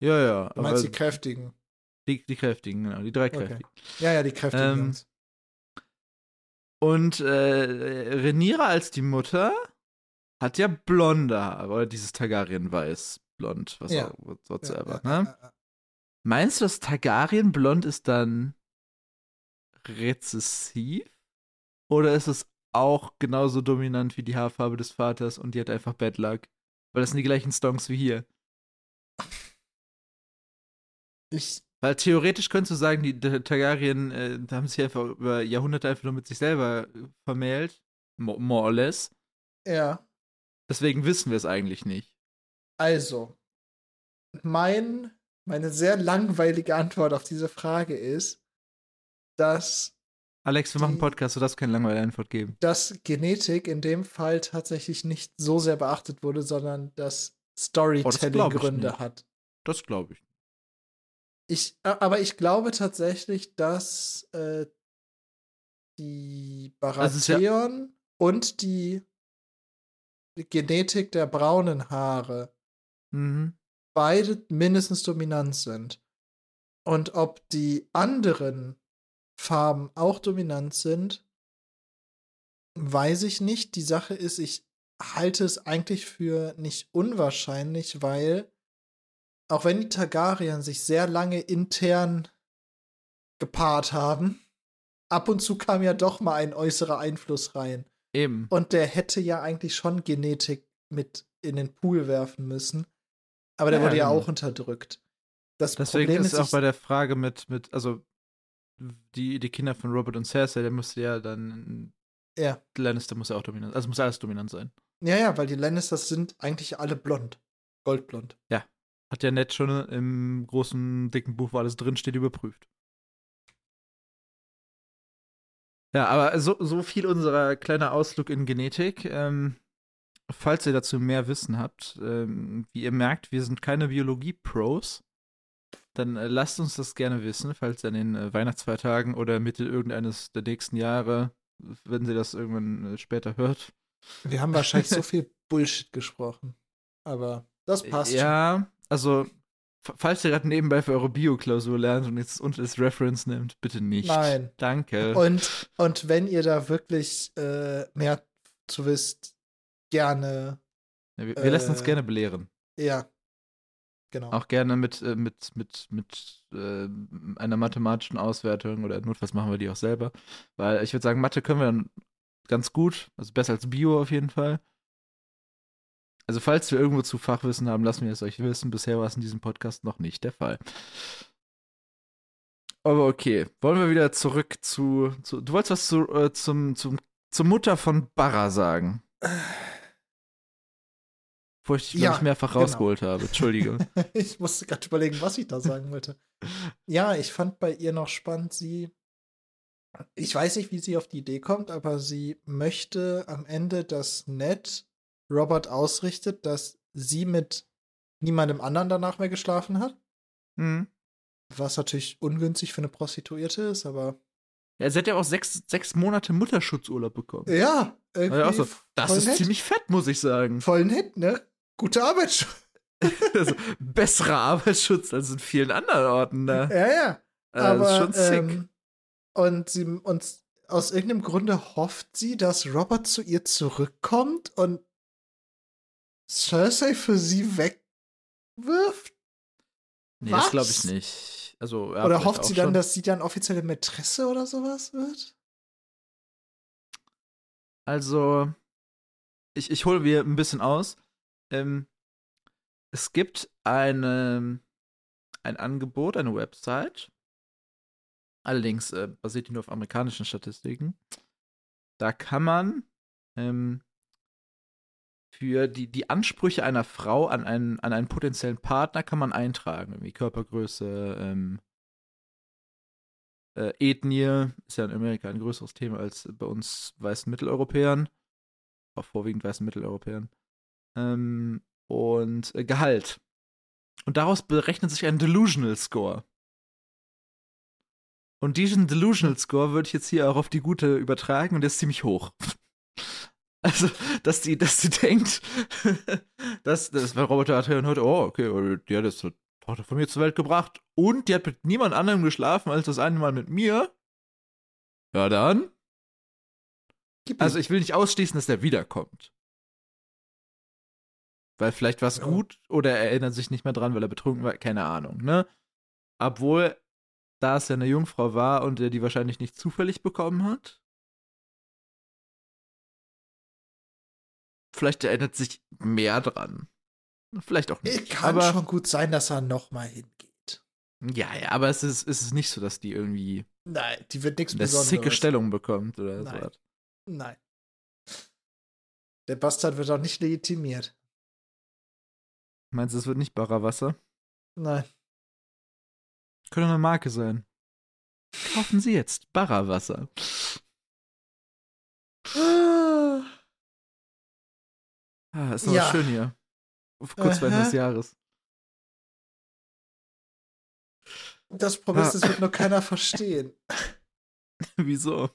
Ja, ja. Du meinst die kräftigen? Die, die kräftigen, genau, die drei kräftigen. Okay. Ja, ja, die kräftigen. Ähm, und äh, Rhaenyra als die Mutter hat ja blonde Haare, oder dieses Targaryen-Weiß, blond, was ja. auch whatsoever, ja, ne? Ja, Meinst du, das Targaryen-Blond ist dann rezessiv? Oder ist es auch genauso dominant wie die Haarfarbe des Vaters und die hat einfach Bad Luck? Weil das sind die gleichen Stonks wie hier. Ich weil theoretisch könntest du sagen, die Targaryen äh, haben sich einfach über Jahrhunderte einfach nur mit sich selber äh, vermählt. More or less. Ja. Deswegen wissen wir es eigentlich nicht. Also, mein, meine sehr langweilige Antwort auf diese Frage ist, dass Alex, wir machen einen Die- Podcast, du darfst keine langweilige Antwort geben. dass Genetik in dem Fall tatsächlich nicht so sehr beachtet wurde, sondern dass Storytelling glaub ich Gründe nicht. hat. Das glaube ich. Ich, aber ich glaube tatsächlich, dass äh, die Also ist ja- Baratheon und die Genetik der braunen Haare Mhm. beide mindestens dominant sind. Und ob die anderen Farben auch dominant sind, weiß ich nicht. Die Sache ist, ich halte es eigentlich für nicht unwahrscheinlich, weil auch wenn die Targaryen sich sehr lange intern gepaart haben, ab und zu kam ja doch mal ein äußerer Einfluss rein. Eben. Und der hätte ja eigentlich schon Genetik mit in den Pool werfen müssen. Aber der Ja, wurde ja genau. auch unterdrückt. Das Deswegen Problem ist ist, auch bei der Frage mit, mit also die, die Kinder von Robert und Cersei, der müsste ja dann, ja. Lannister muss ja auch dominant, also muss alles dominant sein. ja, ja, weil die Lannisters sind eigentlich alle blond. Goldblond. Hat ja Ned schon im großen, dicken Buch, wo alles drinsteht, überprüft. Ja, aber so, so viel unserer kleiner Ausflug in Genetik. Ähm, falls ihr dazu mehr Wissen habt, ähm, wie ihr merkt, wir sind keine Biologie-Pros, dann äh, lasst uns das gerne wissen, falls ihr an den äh, Weihnachtsfeiertagen oder Mitte irgendeines der nächsten Jahre, wenn ihr das irgendwann äh, später hört. Wir haben wahrscheinlich so viel Bullshit gesprochen. Aber das passt. Ja, also, falls ihr gerade nebenbei für eure Bio-Klausur lernt und jetzt unter das Reference nimmt, bitte nicht. Nein. Danke. Und, und wenn ihr da wirklich äh, mehr zu wisst, gerne, Ja, wir, wir lassen uns äh, gerne belehren. ja. Genau. Auch gerne mit, äh, mit, mit, mit äh, einer mathematischen Auswertung oder notfalls machen wir die auch selber. Weil ich würde sagen, Mathe können wir dann ganz gut, also besser als Bio auf jeden Fall. Also falls wir irgendwo zu Fachwissen haben, lassen wir es euch wissen. Bisher war es in diesem Podcast noch nicht der Fall. Aber okay, wollen wir wieder zurück zu, zu du wolltest was zu, äh, zum, zum, zur Mutter von Barra sagen. Wo ich dich, Ja, ich, mehrfach genau. rausgeholt habe. Entschuldige. ich musste gerade überlegen, was ich da sagen wollte. Ja, ich fand bei ihr noch spannend, sie. Ich weiß nicht, wie sie auf die Idee kommt, aber sie möchte am Ende, dass Ned Robert ausrichtet, dass sie mit niemandem anderen danach mehr geschlafen hat. hm. Was natürlich ungünstig für eine Prostituierte ist, aber Ja, sie hat ja auch sechs, sechs Monate Mutterschutzurlaub bekommen. ja, irgendwie Ja, auch so, das ist nett. ziemlich fett, muss ich sagen. voll nett, ne? Gute Arbeit. also, besserer Arbeitsschutz als in vielen anderen Orten da. Ja, ja. Aber, das ist schon sick. Ähm, und sie und aus irgendeinem Grunde hofft sie, dass Robert zu ihr zurückkommt und Cersei für sie wegwirft? nee, das was? glaube ich nicht. Also, ja, oder hofft sie dann, schon. dass sie dann offizielle Mätresse oder sowas wird? Also, ich, ich hole wir ein bisschen aus. Ähm, es gibt eine, ein Angebot, eine Website. Allerdings äh, basiert die nur auf amerikanischen Statistiken. Da kann man ähm, für die, die Ansprüche einer Frau an einen, an einen potenziellen Partner kann man eintragen. Irgendwie Körpergröße, ähm, äh, Ethnie, ist ja in Amerika ein größeres Thema als bei uns weißen Mitteleuropäern. Auch vorwiegend weißen Mitteleuropäern. Ähm, und äh, Gehalt. Und daraus berechnet sich ein Delusional Score. Und diesen Delusional Score würde ich jetzt hier auch auf die gute übertragen und der ist ziemlich hoch. Also, dass die, dass die denkt, dass, dass wenn Roboter hat heute, oh, okay, die hat jetzt eine Tochter von mir zur Welt gebracht und die hat mit niemand anderem geschlafen als das eine Mal mit mir. Ja, dann. Also, ich will nicht ausschließen, dass der wiederkommt. Weil vielleicht war es Ja. gut oder er erinnert sich nicht mehr dran, weil er betrunken war, keine Ahnung, ne? Obwohl, da es ja eine Jungfrau war und er die wahrscheinlich nicht zufällig bekommen hat. Vielleicht erinnert sich mehr dran. Vielleicht auch nicht. Kann aber, schon gut sein, dass er noch mal hingeht. Ja, ja, aber es ist, es ist nicht so, dass die irgendwie Nein, die wird nichts eine Besonderes. sicke Stellung bekommt oder so. Nein. was. Nein. Der Bastard wird auch nicht legitimiert. Meinst du, es wird nicht Barrawasser? Nein. Könnte eine Marke sein. Kaufen Sie jetzt Barra-Wasser. Ah. Ah, ist aber Ja. schön hier. Kurz vor Ende des Jahres. Das Problem ist, Ja. das wird nur keiner verstehen. Wieso?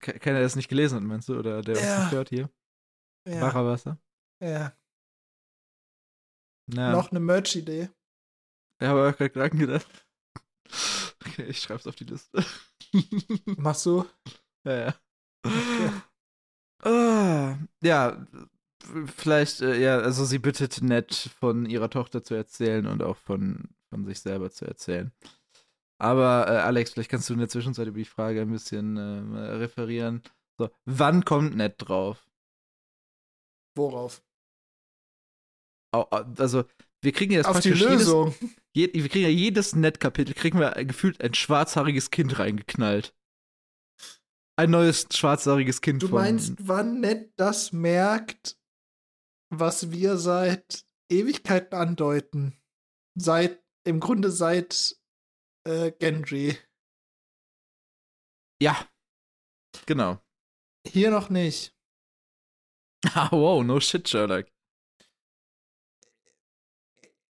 Ke- Keiner, der es nicht gelesen hat, meinst du? Oder der uns Ja. nicht hört hier? Ja, Barra-Wasser? ja. Na, Noch eine Merch-Idee. ich habe auch gerade dran gedacht. Okay, ich schreib's auf die Liste. Machst du? ja, ja. Okay. Ah, ja, vielleicht, äh, ja, also sie bittet nett von ihrer Tochter zu erzählen und auch von, von sich selber zu erzählen. Aber äh, Alex, vielleicht kannst du in der Zwischenzeit über die Frage ein bisschen ähm, äh, referieren. So, wann kommt nett drauf? Worauf? Au- au- Also, wir kriegen jetzt Auf die praktisch jedes, Lösung. je, wir kriegen ja jedes Nett-Kapitel, kriegen wir gefühlt ein schwarzhaariges Kind reingeknallt. Ein neues schwarzhaariges Kind Du meinst, wann Ned das merkt, was wir seit Ewigkeiten andeuten? Seit, im Grunde seit äh, Gendry. Ja. Genau. Hier noch nicht. Ah, wow, no shit, Sherlock.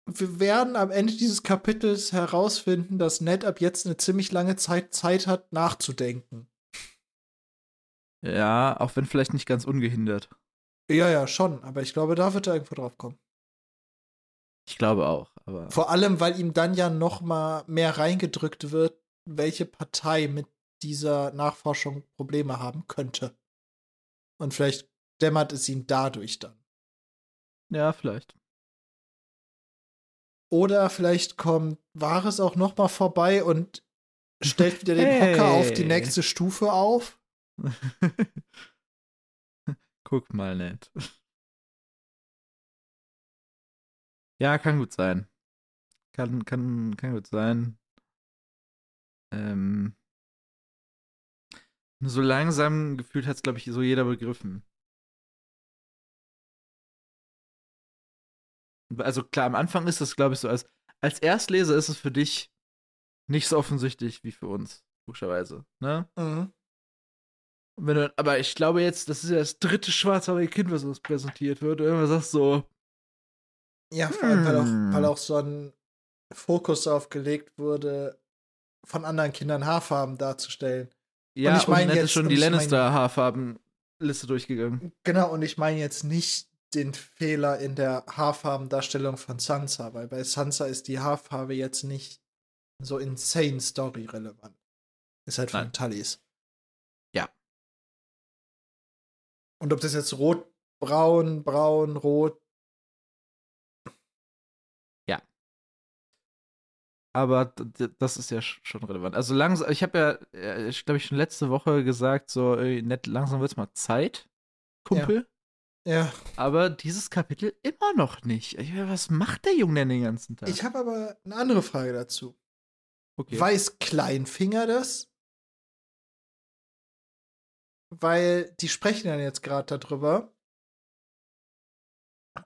Wir werden am Ende dieses Kapitels herausfinden, dass Ned ab jetzt eine ziemlich lange Zeit Zeit hat, nachzudenken. Ja, auch wenn vielleicht nicht ganz ungehindert. Ja, ja, schon, aber ich glaube, da wird er irgendwo drauf kommen. Ich glaube auch, aber. Vor allem, weil ihm dann ja noch mal mehr reingedrückt wird, welche Partei mit dieser Nachforschung Probleme haben könnte. Und vielleicht dämmert es ihm dadurch dann. Ja, vielleicht. Oder vielleicht kommt Vares auch noch mal vorbei und stellt wieder den Hocker auf die Hey. nächste Stufe auf. Guck mal nett. Ja, kann gut sein. Kann, kann, kann gut sein. Ähm. So langsam gefühlt hat es, glaube ich, so jeder begriffen. Also klar, am Anfang ist es, glaube ich, so, als, als Erstleser ist es für dich nicht so offensichtlich wie für uns, logischerweise. Ne? Mhm. Wenn du, aber ich glaube jetzt, das ist ja das dritte schwarzhaarige Kind, was uns präsentiert wird. Und irgendwann sagst du so, Ja, vor allem, weil Hm. auch, weil auch so ein Fokus darauf gelegt wurde, von anderen Kindern Haarfarben darzustellen. ja, ich und Ned jetzt- ist schon die ich Lannister-Haarfarben-Liste durchgegangen. Genau, und ich meine jetzt nicht den Fehler in der Haarfarbendarstellung von Sansa, weil bei Sansa ist die Haarfarbe jetzt nicht so insane story-relevant. Ist halt von Nein. Tullys. Und ob das jetzt rot, braun, braun, rot, Aber d- d- das ist ja sch- schon relevant. Also langsam, ich habe ja, ich glaube ich schon letzte Woche gesagt, so, ey, Ned, langsam wird's mal Zeit, Kumpel. ja. Aber dieses Kapitel immer noch nicht. Ich, was macht der Junge denn den ganzen Tag? Ich habe aber eine andere Frage dazu. okay. Weiß Kleinfinger das? Weil die sprechen ja jetzt gerade darüber.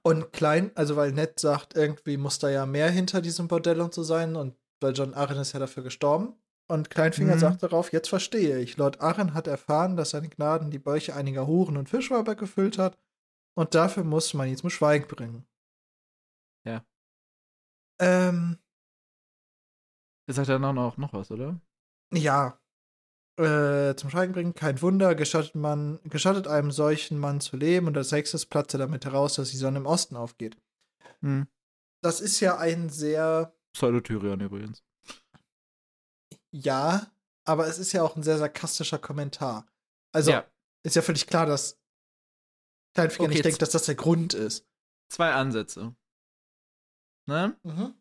Und Klein, also weil Ned sagt, irgendwie muss da ja mehr hinter diesem Bordell und so sein und weil John Arryn ist ja dafür gestorben. Und Kleinfinger Mhm. sagt darauf, jetzt verstehe ich. Lord Arryn hat erfahren, dass seine Gnaden die Bäuche einiger Huren und Fischweiber gefüllt hat und dafür muss man ihn zum Schweigen bringen. Ja. Ähm, Jetzt sagt er noch, noch, noch was, oder? Ja. Äh, zum Schweigen bringen, kein Wunder, gestattet, man, gestattet einem solchen Mann zu leben und als nächstes platze damit heraus, dass die Sonne im Osten aufgeht. Hm. Das ist ja ein sehr, Pseudotyrion übrigens. ja, aber es ist ja auch ein sehr sarkastischer Kommentar. Also, ja, ist ja völlig klar, dass Kleinfinger Okay, nicht denkt, dass das der Grund ist. zwei Ansätze. Ne? Mhm.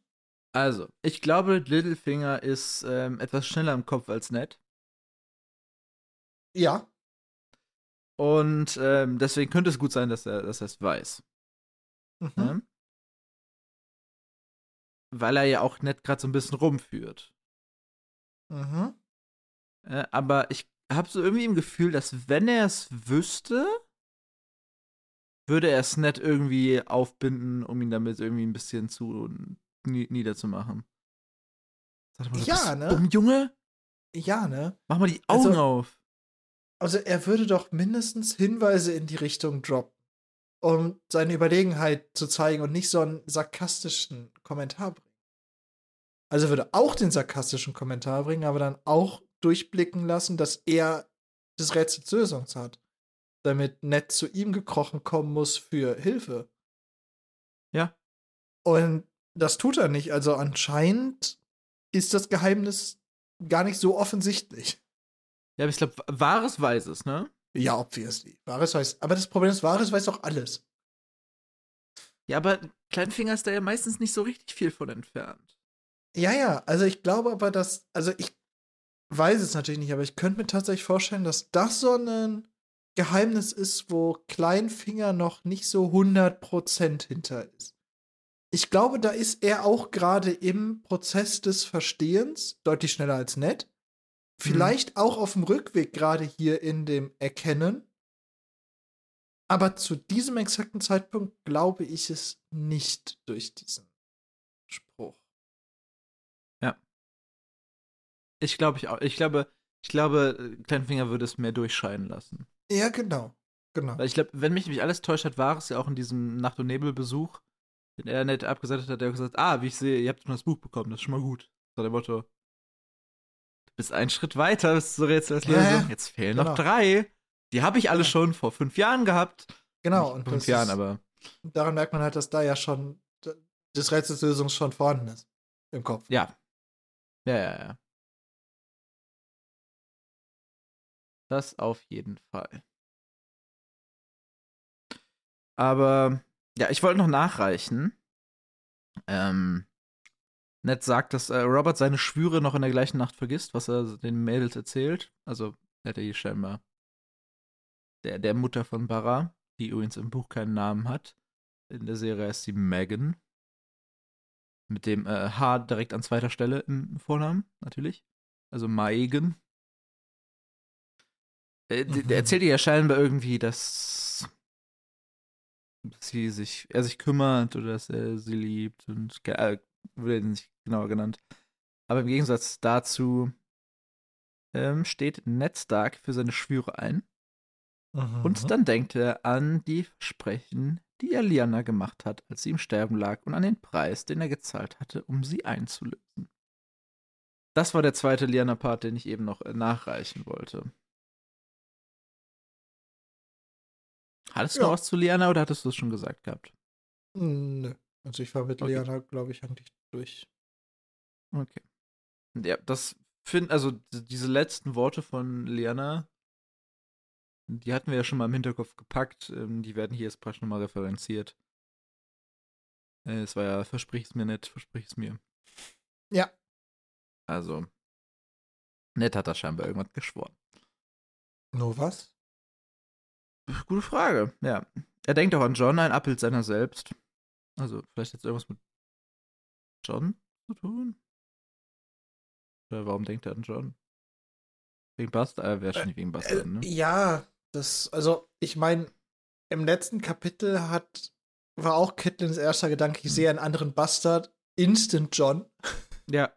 Also, ich glaube, Littlefinger ist ähm, etwas schneller im Kopf als Ned. Ja, Und ähm, deswegen könnte es gut sein, dass er, dass es weiß. mhm. Ne? Weil er ja auch Ned gerade so ein bisschen rumführt. Mhm. Äh, aber ich habe so irgendwie im Gefühl, dass wenn er es wüsste, würde er es Ned irgendwie aufbinden, um ihn damit irgendwie ein bisschen zu ni niederzumachen. Sag mal, Ja, ne? Dumm Junge, Ja, ne? mach mal die Augen Also- auf. Also er würde doch mindestens Hinweise in die Richtung droppen, um seine Überlegenheit zu zeigen und nicht so einen sarkastischen Kommentar bringen. Also er würde auch den sarkastischen Kommentar bringen, aber dann auch durchblicken lassen, dass er des Rätsels Lösung hat. Damit Ned zu ihm gekrochen kommen muss für Hilfe. Ja. Und das tut er nicht. Also anscheinend ist das Geheimnis gar nicht so offensichtlich. Ja, aber ich glaube, Wahres weiß es, ne? Ja, obviously. Wahres weiß. Aber das Problem ist, Wahres weiß doch alles. Ja, aber Kleinfinger ist da ja meistens nicht so richtig viel von entfernt. Ja, ja. Also ich glaube aber, dass. Also ich weiß es natürlich nicht, aber ich könnte mir tatsächlich vorstellen, dass das so ein Geheimnis ist, wo Kleinfinger noch nicht so 100% hinter ist. Ich glaube, da ist er auch gerade im Prozess des Verstehens deutlich schneller als Ned. Vielleicht auch auf dem Rückweg gerade hier in dem Erkennen. Aber zu diesem exakten Zeitpunkt glaube ich es nicht durch diesen Spruch. Ich glaube, ich auch. Ich glaube, ich glaube, Kleinfinger würde es mehr durchscheinen lassen. Ja, genau. Genau. Weil ich glaube, wenn mich nicht alles täuscht hat, war es ja auch in diesem Nacht- und Nebelbesuch, den er nett abgesetzt hat, der hat gesagt, ah, wie ich sehe, ihr habt schon das Buch bekommen, das ist schon mal gut. So der Motto. Bist einen Schritt weiter bis zur Rätselslösung. Ja. Jetzt fehlen Genau. noch drei. Die habe ich alle Genau. schon vor fünf Jahren gehabt. Genau. Nicht Und vor fünf Jahren, ist, aber. daran merkt man halt, dass da ja schon das Rätselslösung schon vorhanden ist. Im Kopf. Ja. Ja, ja, ja. Das auf jeden Fall. Aber ja, ich wollte noch nachreichen. Ähm, Ned sagt, dass äh, Robert seine Schwüre noch in der gleichen Nacht vergisst, was er den Mädels erzählt. Also, Ned die scheinbar der, der Mutter von Barra, die übrigens im Buch keinen Namen hat. In der Serie ist sie Megan. Mit dem äh, H direkt an zweiter Stelle im Vornamen, natürlich. Also Maegen. Äh, Mhm. Der erzählt ihr ja scheinbar irgendwie, dass sie sich, er sich kümmert oder dass er sie liebt und äh, wurde nicht genauer genannt. Aber im Gegensatz dazu ähm, steht Ned Stark für seine Schwüre ein. Mhm. Und dann denkt er an die Versprechen, die er Liana gemacht hat, als sie im Sterben lag, und an den Preis, den er gezahlt hatte, um sie einzulösen. Das war der zweite Liana-Part, den ich eben noch äh, nachreichen wollte. Hattest du Ja. noch was zu Liana oder hattest du es schon gesagt gehabt? Nö. Also ich war mit Okay. Liana, glaube ich, eigentlich durch. Okay. Ja, das find, also diese letzten Worte von Liana, die hatten wir ja schon mal im Hinterkopf gepackt. Ähm, die werden hier jetzt praktisch nochmal referenziert. Äh, es war ja, versprich es mir nicht, versprich es mir. Ja. Also, Ned hat da scheinbar irgendwas geschworen. Nur was? Gute Frage, ja. Er denkt auch an John, ein Abbild seiner selbst. Also, vielleicht hat es irgendwas mit John zu tun? Oder warum denkt er an John? Wegen Bastard? Äh, wäre schon nicht wegen Bastard, Äh, ne? Ja, das, also ich meine, im letzten Kapitel hat, war auch Catelins erster Gedanke, ich sehe einen anderen Bastard, Instant John. Ja,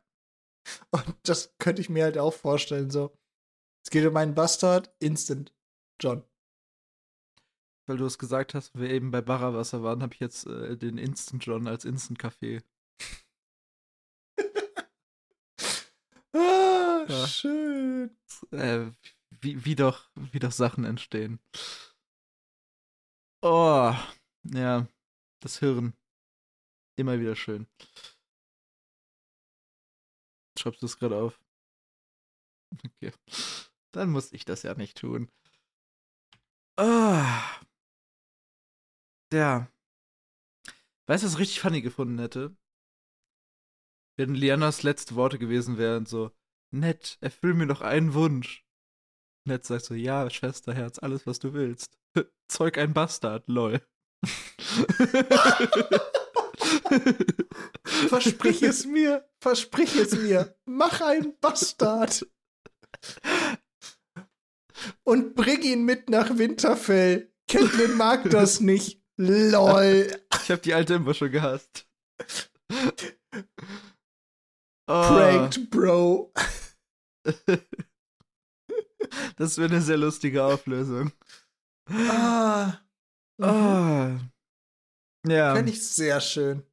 Und das könnte ich mir halt auch vorstellen, so. Es geht um einen Bastard, Instant John. weil du es gesagt hast, wir eben bei Barrawasser waren, habe ich jetzt äh, den Instant John als Instant Kaffee. Ah, Ja. schön. Äh, wie, wie, doch, wie doch Sachen entstehen. Oh, ja, das Hirn. Immer wieder schön. Schreibst du es gerade auf? Okay. Dann muss ich das ja nicht tun. Ah. Ja. Weißt du, was ich richtig funny gefunden hätte? Wenn Lianas letzte Worte gewesen wären, so, nett, erfüll mir doch einen Wunsch. Nett sagt so, ja, Schwesterherz, alles, was du willst. Zeug ein Bastard, lol. Versprich es mir, versprich es mir. Mach einen Bastard. Und bring ihn mit nach Winterfell. Catelyn mag das nicht. LOL. Ich habe die alte immer schon gehasst. Oh, Pranked, Bro. das wäre eine sehr lustige Auflösung. Ah. Mhm. Oh. Ja. Fände ich sehr schön.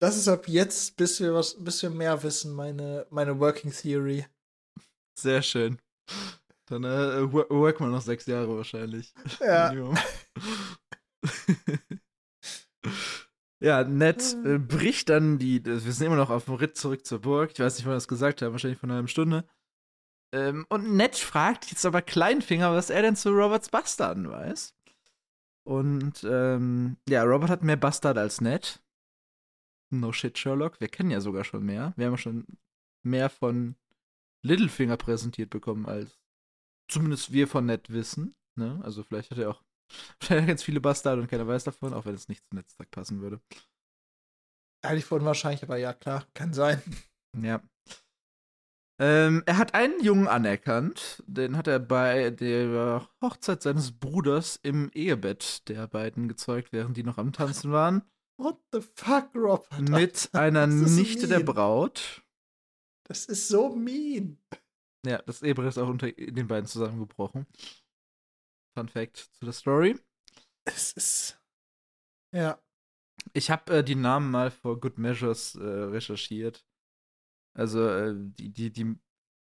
Das ist ab jetzt, bis wir was, bis wir mehr wissen, meine, meine Working Theory. Sehr schön. Dann äh, wo- work man noch sechs Jahre wahrscheinlich. Ja. Ja, Ned äh, bricht dann die. Wir sind immer noch auf dem Ritt zurück zur Burg. Ich weiß nicht, wann das gesagt haben, wahrscheinlich von einer halben Stunde. Ähm, und Ned fragt jetzt aber Kleinfinger, was er denn zu Roberts Bastarden weiß. Und ähm, ja, Robert hat mehr Bastard als Ned. No shit, Sherlock. Wir kennen ja sogar schon mehr. Wir haben ja schon mehr von Littlefinger präsentiert bekommen, als zumindest wir von Ned wissen. Ne? Also vielleicht hat er auch vielleicht ganz viele Bastarde und keiner weiß davon, auch wenn es nicht zum Netztag passen würde. Eigentlich unwahrscheinlich, aber ja, klar, kann sein. Ja. Ähm, er hat einen Jungen anerkannt, den hat er bei der Hochzeit seines Bruders im Ehebett der beiden gezeugt, während die noch am Tanzen waren. What the fuck, Robert? Mit einer Nichte der mean. Braut. Das ist so mean. Ja, das Ehebrett ist auch unter den beiden zusammengebrochen. Fun Fact zu der Story. Es ist. Ja. Ich habe äh, die Namen mal vor Good Measures äh, recherchiert. Also äh, die, die, die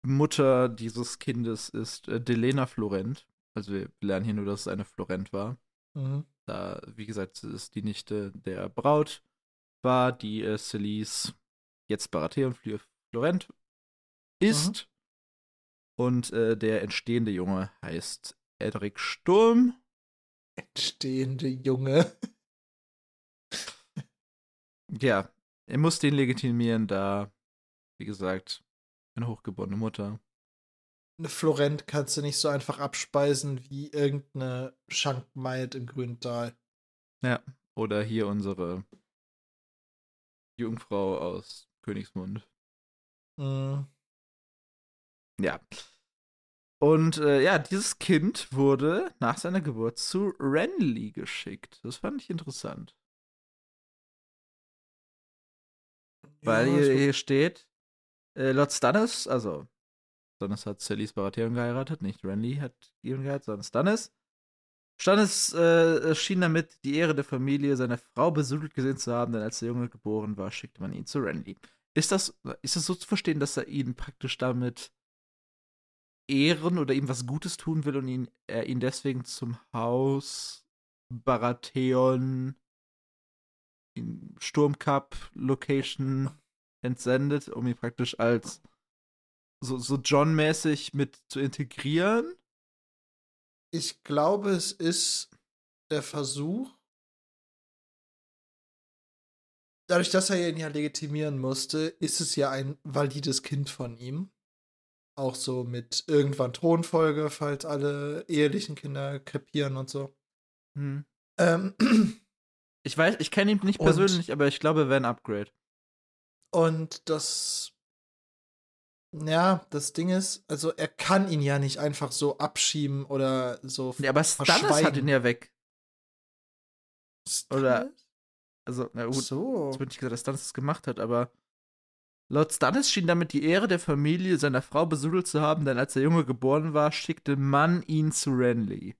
Mutter dieses Kindes ist äh, Delena Florent. Also wir lernen hier nur, dass es eine Florent war. Mhm. Da, wie gesagt, es ist die Nichte der Braut war, die äh, Celise jetzt Baratheon Fl Florent ist. Und äh, der entstehende Junge heißt Edric Sturm. Entstehende Junge. Ja, er muss den legitimieren, da, wie gesagt, eine hochgeborene Mutter. Eine Florent kannst du nicht so einfach abspeisen wie irgendeine Schankmaid im Grüntal. Ja, oder hier unsere Jungfrau aus Königsmund. Mhm. Ja. Und äh, ja, dieses Kind wurde nach seiner Geburt zu Renly geschickt. Das fand ich interessant. Weil Ja, hier, hier steht, äh, Lord Stannis, also Stannis hat Celis Baratheon geheiratet, nicht Renly hat ihn geheiratet, sondern Stannis. Stannis äh, schien damit, die Ehre der Familie seiner Frau besudelt gesehen zu haben, denn als der Junge geboren war, schickte man ihn zu Renly. Ist das, ist das so zu verstehen, dass er ihn praktisch damit ehren oder ihm was Gutes tun will und ihn, er ihn deswegen zum Haus Baratheon in Sturmcup Location entsendet, um ihn praktisch als so, so John-mäßig mit zu integrieren? Ich glaube, es ist der Versuch, dadurch, dass er ihn ja legitimieren musste, ist es ja ein valides Kind von ihm. Auch so mit irgendwann Thronfolge, falls alle ehelichen Kinder krepieren und so. Hm. Ähm, Ich weiß, ich kenne ihn nicht Und- persönlich, aber ich glaube, er wäre ein Upgrade. und das. Ja, das Ding ist, also er kann ihn ja nicht einfach so abschieben oder so. Ja, aber Stannis hat ihn ja weg. oder- Stannis? Also, na gut, so. es wird nicht gesagt, dass Stannis es gemacht hat, aber laut Stannis schien damit die Ehre der Familie seiner Frau besudelt zu haben, denn als der Junge geboren war, schickte man ihn zu Renly.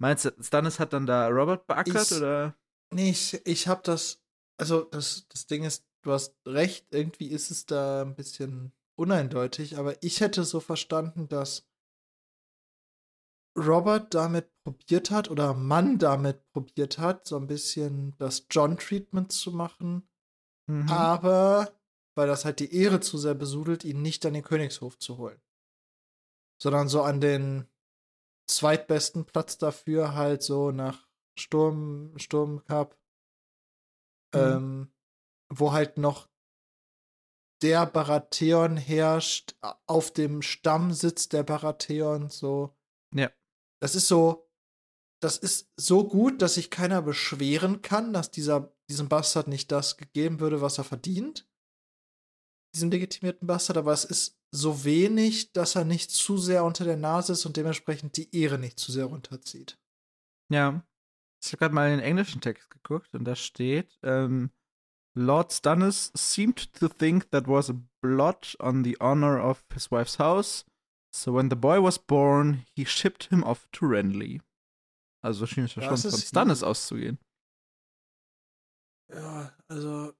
Meinst du, Stannis hat dann da Robert beackert Ich- oder? Nee, ich, ich hab das. Also, das, das Ding ist, du hast recht, irgendwie ist es da ein bisschen uneindeutig, aber ich hätte so verstanden, dass Robert damit probiert hat oder Mann damit probiert hat, so ein bisschen das John-Treatment zu machen, Mhm. aber weil das halt die Ehre zu sehr besudelt, ihn nicht an den Königshof zu holen. Sondern so an den zweitbesten Platz dafür, halt so nach Sturm, Sturmcup, Mhm. ähm, wo halt noch der Baratheon herrscht, auf dem Stammsitz der Baratheon, so. Ja. Das ist so, das ist so gut, dass sich keiner beschweren kann, dass dieser, diesem Bastard nicht das gegeben würde, was er verdient. Diesem legitimierten Bastard, aber es ist so wenig, dass er nicht zu sehr unter der Nase ist und dementsprechend die Ehre nicht zu sehr runterzieht. Ja. Ich habe gerade mal in den englischen Text geguckt und da steht, ähm, Lord Stannis seemed to think that was a blot on the honor of his wife's house. So when the boy was born, he shipped him off to Renly. Also schien es ja schon von Stannis auszugehen. Ja, also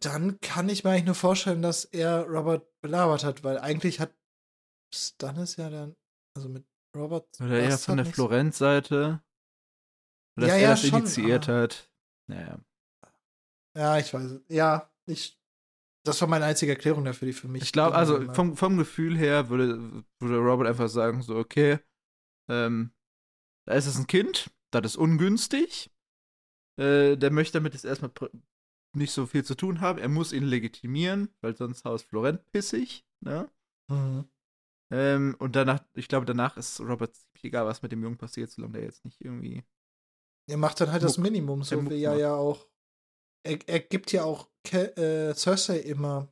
dann kann ich mir eigentlich nur vorstellen, dass er Robert belabert hat, weil eigentlich hat Stannis ja dann, also mit Robert. Oder eher von der Florenz-Seite. Oder dass Ja, er ja, das schon, initiiert aber- hat. Naja. Ja, ich weiß. Ja, ich. Das war meine einzige Erklärung dafür, die für mich. Ich glaube, also vom, vom Gefühl her würde, würde Robert einfach sagen, so, okay, ähm, da ist es ein Kind, das ist ungünstig. Äh, der möchte damit jetzt erstmal nicht so viel zu tun haben. Er muss ihn legitimieren, weil sonst Haus Florent pissig, ne? Mhm. Ähm, und danach, ich glaube, danach ist Robert ziemlich egal, was mit dem Jungen passiert, solange der jetzt nicht irgendwie. Er macht dann halt das Muck. Minimum, Der so wie er ja auch. Er, er gibt ja auch Ke äh, Cersei immer,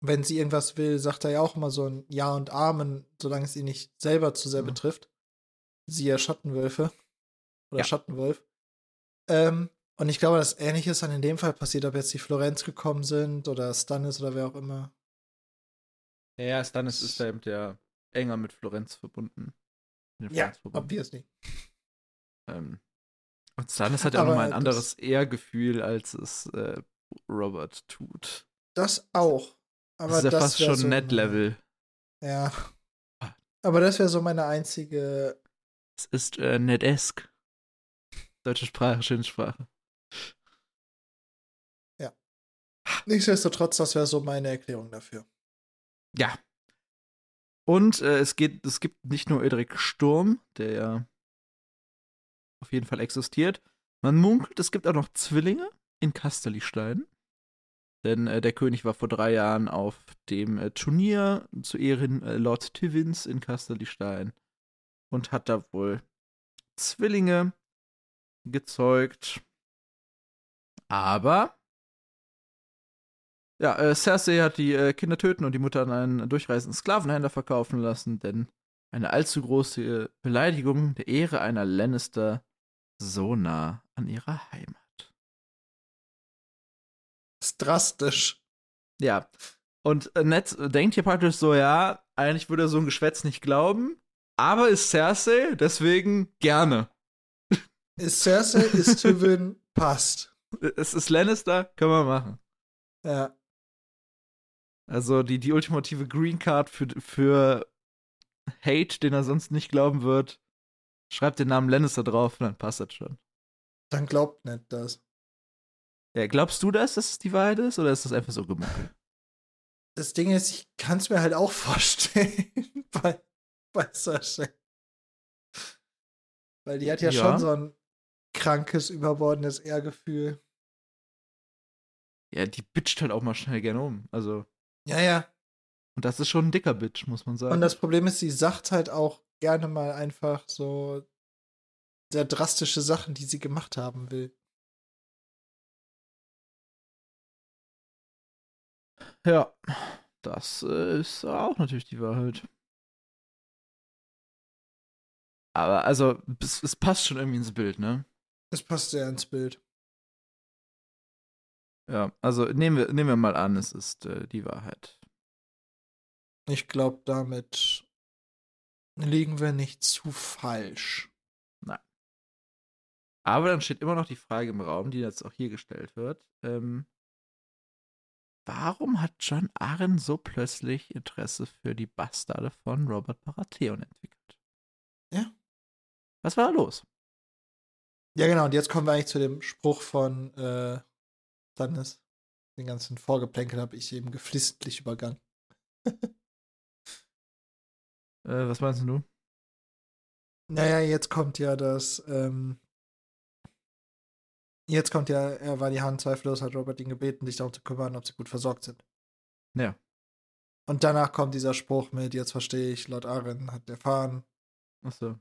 wenn sie irgendwas will, sagt er ja auch immer so ein Ja und Amen, solange es ihn nicht selber zu sehr Mhm. betrifft. Siehe Schattenwölfe. Oder Ja. Schattenwolf. Ähm, und ich glaube, das Ähnliche ist dann in dem Fall passiert, ob jetzt die Florenz gekommen sind oder Stannis oder wer auch immer. Ja, ja, Stannis ist da eben der enger mit Florenz verbunden. Mit Ja, verbunden. obviously. Ähm, und Stannis hat ja auch nochmal ein anderes Ehrgefühl, als es äh, Robert tut. Das auch. Aber das ist ja das fast schon so Net-Level. Ja. Ah. Aber das wäre so meine einzige Es ist äh, Net-esque. Deutsche Sprache, schöne Sprache. Nichtsdestotrotz, das wäre so meine Erklärung dafür. Ja. Und äh, es geht, es gibt nicht nur Edric Sturm, der ja auf jeden Fall existiert. Man munkelt, es gibt auch noch Zwillinge in Kasterlistein. Denn äh, der König war vor drei Jahren auf dem äh, Turnier zu Ehren äh, Lord Tivins in Kasterlistein und hat da wohl Zwillinge gezeugt. Aber ja, äh, Cersei hat die äh, Kinder töten und die Mutter an einen durchreisenden Sklavenhändler verkaufen lassen, denn eine allzu große Beleidigung der Ehre einer Lannister so nah an ihrer Heimat. Das ist drastisch. Ja. Und äh, Ned denkt hier praktisch so, ja, eigentlich würde er so ein Geschwätz nicht glauben, aber ist Cersei, deswegen gerne. Ist Cersei, ist Tywin, passt. Es ist Lannister, können wir machen. Ja. Also die, die ultimative Green Card für, für Hate, den er sonst nicht glauben wird. Schreibt den Namen Lannister drauf und dann passt das schon. Dann glaubt nicht das. Ja, glaubst du das, dass es die Wahrheit ist, oder ist das einfach so gemunkelt? Das Ding ist, ich kann es mir halt auch vorstellen bei, bei Cersei. Weil die hat ja, Ja. schon so ein krankes, überbordendes Ehrgefühl. Ja, die bitcht halt auch mal schnell gerne um. Also, Ja, ja. und das ist schon ein dicker Bitch, muss man sagen. Und das Problem ist, sie sagt halt auch gerne mal einfach so sehr drastische Sachen, die sie gemacht haben will. ja, das ist auch natürlich die Wahrheit. Aber also, es, es passt schon irgendwie ins Bild, ne? Es passt sehr ins Bild. Ja, also nehmen wir, nehmen wir mal an, es ist äh, die Wahrheit. Ich glaube, damit liegen wir nicht zu falsch. Aber dann steht immer noch die Frage im Raum, die jetzt auch hier gestellt wird. Ähm, warum hat John Arryn so plötzlich Interesse für die Bastarde von Robert Baratheon entwickelt? Ja. Was war da los? Ja, genau. Und jetzt kommen wir eigentlich zu dem Spruch von äh, Stannis. Den ganzen Vorgeplänkel habe ich eben geflissentlich übergangen. Äh, was meinst du? Naja, jetzt kommt ja das, ähm, jetzt kommt ja, er war die Hand zweifellos, hat Robert ihn gebeten, sich darum zu kümmern, ob sie gut versorgt sind. Ja. Und danach kommt dieser Spruch mit, jetzt verstehe ich, Lord Arryn hat erfahren, Achso.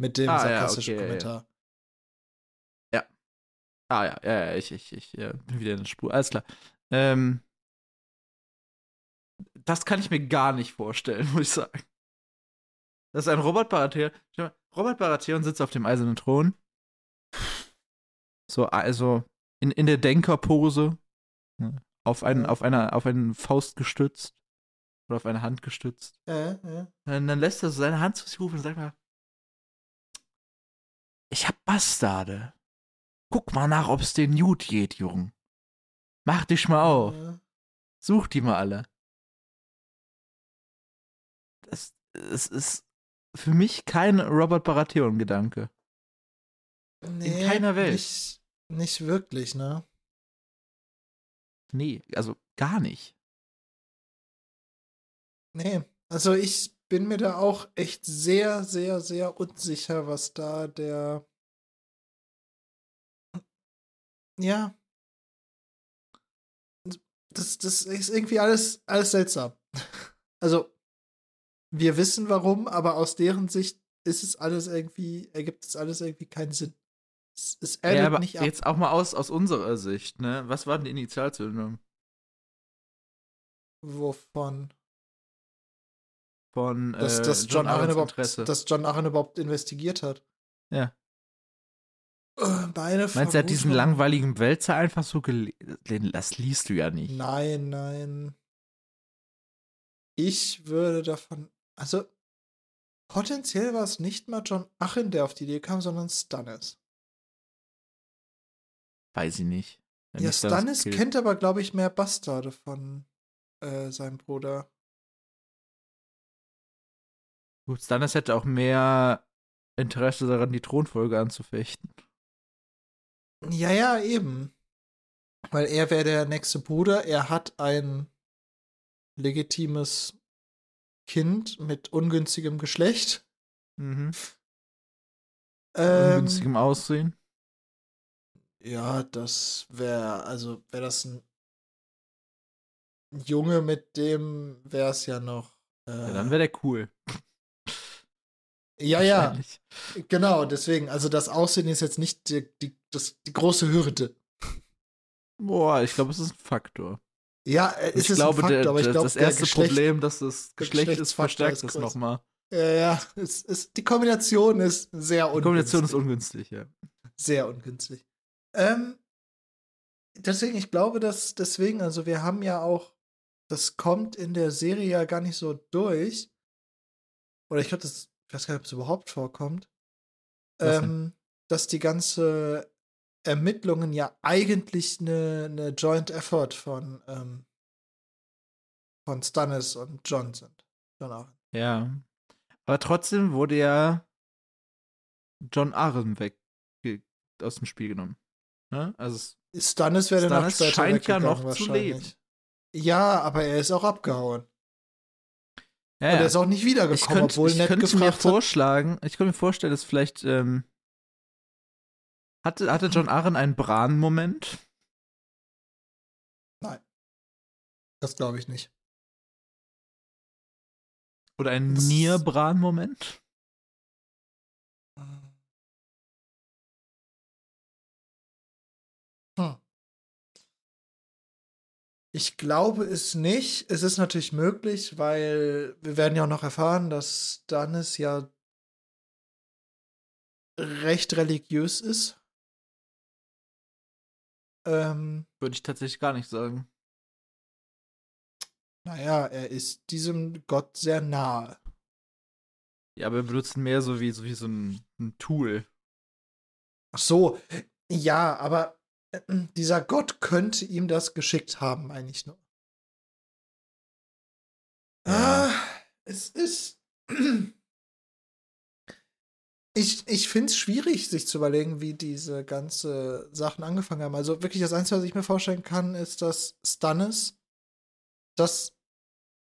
mit dem Ah, ja, sarkastischen okay, ja, ja. Ah ja, ja, ja, ich, ich, ich ja, bin wieder in der Spur. Alles klar. Ähm, das kann ich mir gar nicht vorstellen, muss ich sagen. Das ist ein Robert Baratheon. Robert Baratheon sitzt auf dem eisernen Thron. So, also in, in der Denkerpose, ne, auf, einen, Ja. auf, einer, auf einen Faust gestützt oder auf eine Hand gestützt. Äh, äh. Und dann lässt er so seine Hand zu sich rufen und sagt mal, ich hab Bastarde. Guck mal nach, ob es den Newt geht, Jung. Mach dich mal auf. Such die mal alle. Das, es ist für mich kein Robert Baratheon-Gedanke. nee, keiner Welt. Nicht, nicht wirklich, ne? Nee, also gar nicht. Nee. Also ich bin mir da auch echt sehr, sehr, sehr unsicher, was da der. Ja. Das, das ist irgendwie alles, alles seltsam. Also, wir wissen warum, aber aus deren Sicht ist es alles irgendwie, ergibt es alles irgendwie keinen Sinn. Es, es Ja, aber nicht ab. jetzt auch mal aus, aus unserer Sicht, ne? Was war denn die Initialzündung Wovon? von Dass, äh, dass, John Arryn Arryns überhaupt, Interesse? dass John Arryn überhaupt investigiert hat. Ja. Meine Meinst du, er hat diesen langweiligen Wälzer einfach so gelesen? Das liest du ja nicht. Nein, nein. Ich würde davon. Also, potenziell war es nicht mal John Arryn, der auf die Idee kam, sondern Stannis. Weiß ich nicht. Wenn ja, Stannis kennt aber, glaube ich, mehr Bastarde von äh, seinem Bruder. Gut, Stannis hätte auch mehr Interesse daran, die Thronfolge anzufechten. Ja, ja, eben. Weil er wäre der nächste Bruder. Er hat ein legitimes Kind mit ungünstigem Geschlecht. Mhm. Ähm, Ungünstigem Aussehen. Ja, das wäre, also wäre das ein Junge, mit dem wäre es ja noch. Äh, Ja, dann wäre der cool. Ja, ja, genau, deswegen, also das Aussehen ist jetzt nicht die, die, das, die große Hürde. Boah, ich glaube, es ist ein Faktor. Ja, äh, Ich ist es glaube, ein Faktor, der, aber ich glaube, das erste Problem, dass das Geschlecht ist, verstärkt ist es nochmal. Ja, ja, es ist, die Kombination ist sehr Die ungünstig. Kombination ist ungünstig, ja. sehr ungünstig. Ähm, deswegen, ich glaube, dass deswegen, also wir haben ja auch, das kommt in der Serie ja gar nicht so durch. Oder ich glaube, das, ich weiß gar nicht, ob es überhaupt vorkommt. Ähm, dass die ganze Ermittlungen ja eigentlich eine, eine Joint Effort von, ähm, von Stannis und John sind. John Arryn. Ja. Aber trotzdem wurde ja John Arryn weg aus dem Spiel genommen. Ne? Also Stannis wäre noch Stannis später scheint ja noch zu wahrscheinlich. Ja, aber er ist auch abgehauen. Ja, Und er ist auch nicht ich wiedergekommen, könnte, obwohl ich Ned könnte mir gefragt hat. vorschlagen, ich könnte mir vorstellen, dass vielleicht ähm, hatte, hatte John Arryn einen Bran-Moment. Das glaube ich nicht. Oder einen Nier-Bran-Moment. Ich glaube es nicht. Es ist natürlich möglich, weil wir werden ja auch noch erfahren, dass Stannis ja recht religiös ist. Ähm, Würde ich tatsächlich gar nicht sagen. naja, er ist diesem Gott sehr nahe. Ja, aber wir benutzen mehr so wie so, wie so ein, ein Tool. Ach so, ja, aber dieser Gott könnte ihm das geschickt haben, meine ich nur. Ja. Ah, es ist. Ich, ich finde es schwierig, sich zu überlegen, wie diese ganze Sachen angefangen haben. Also wirklich das Einzige, was ich mir vorstellen kann, ist, dass Stannis das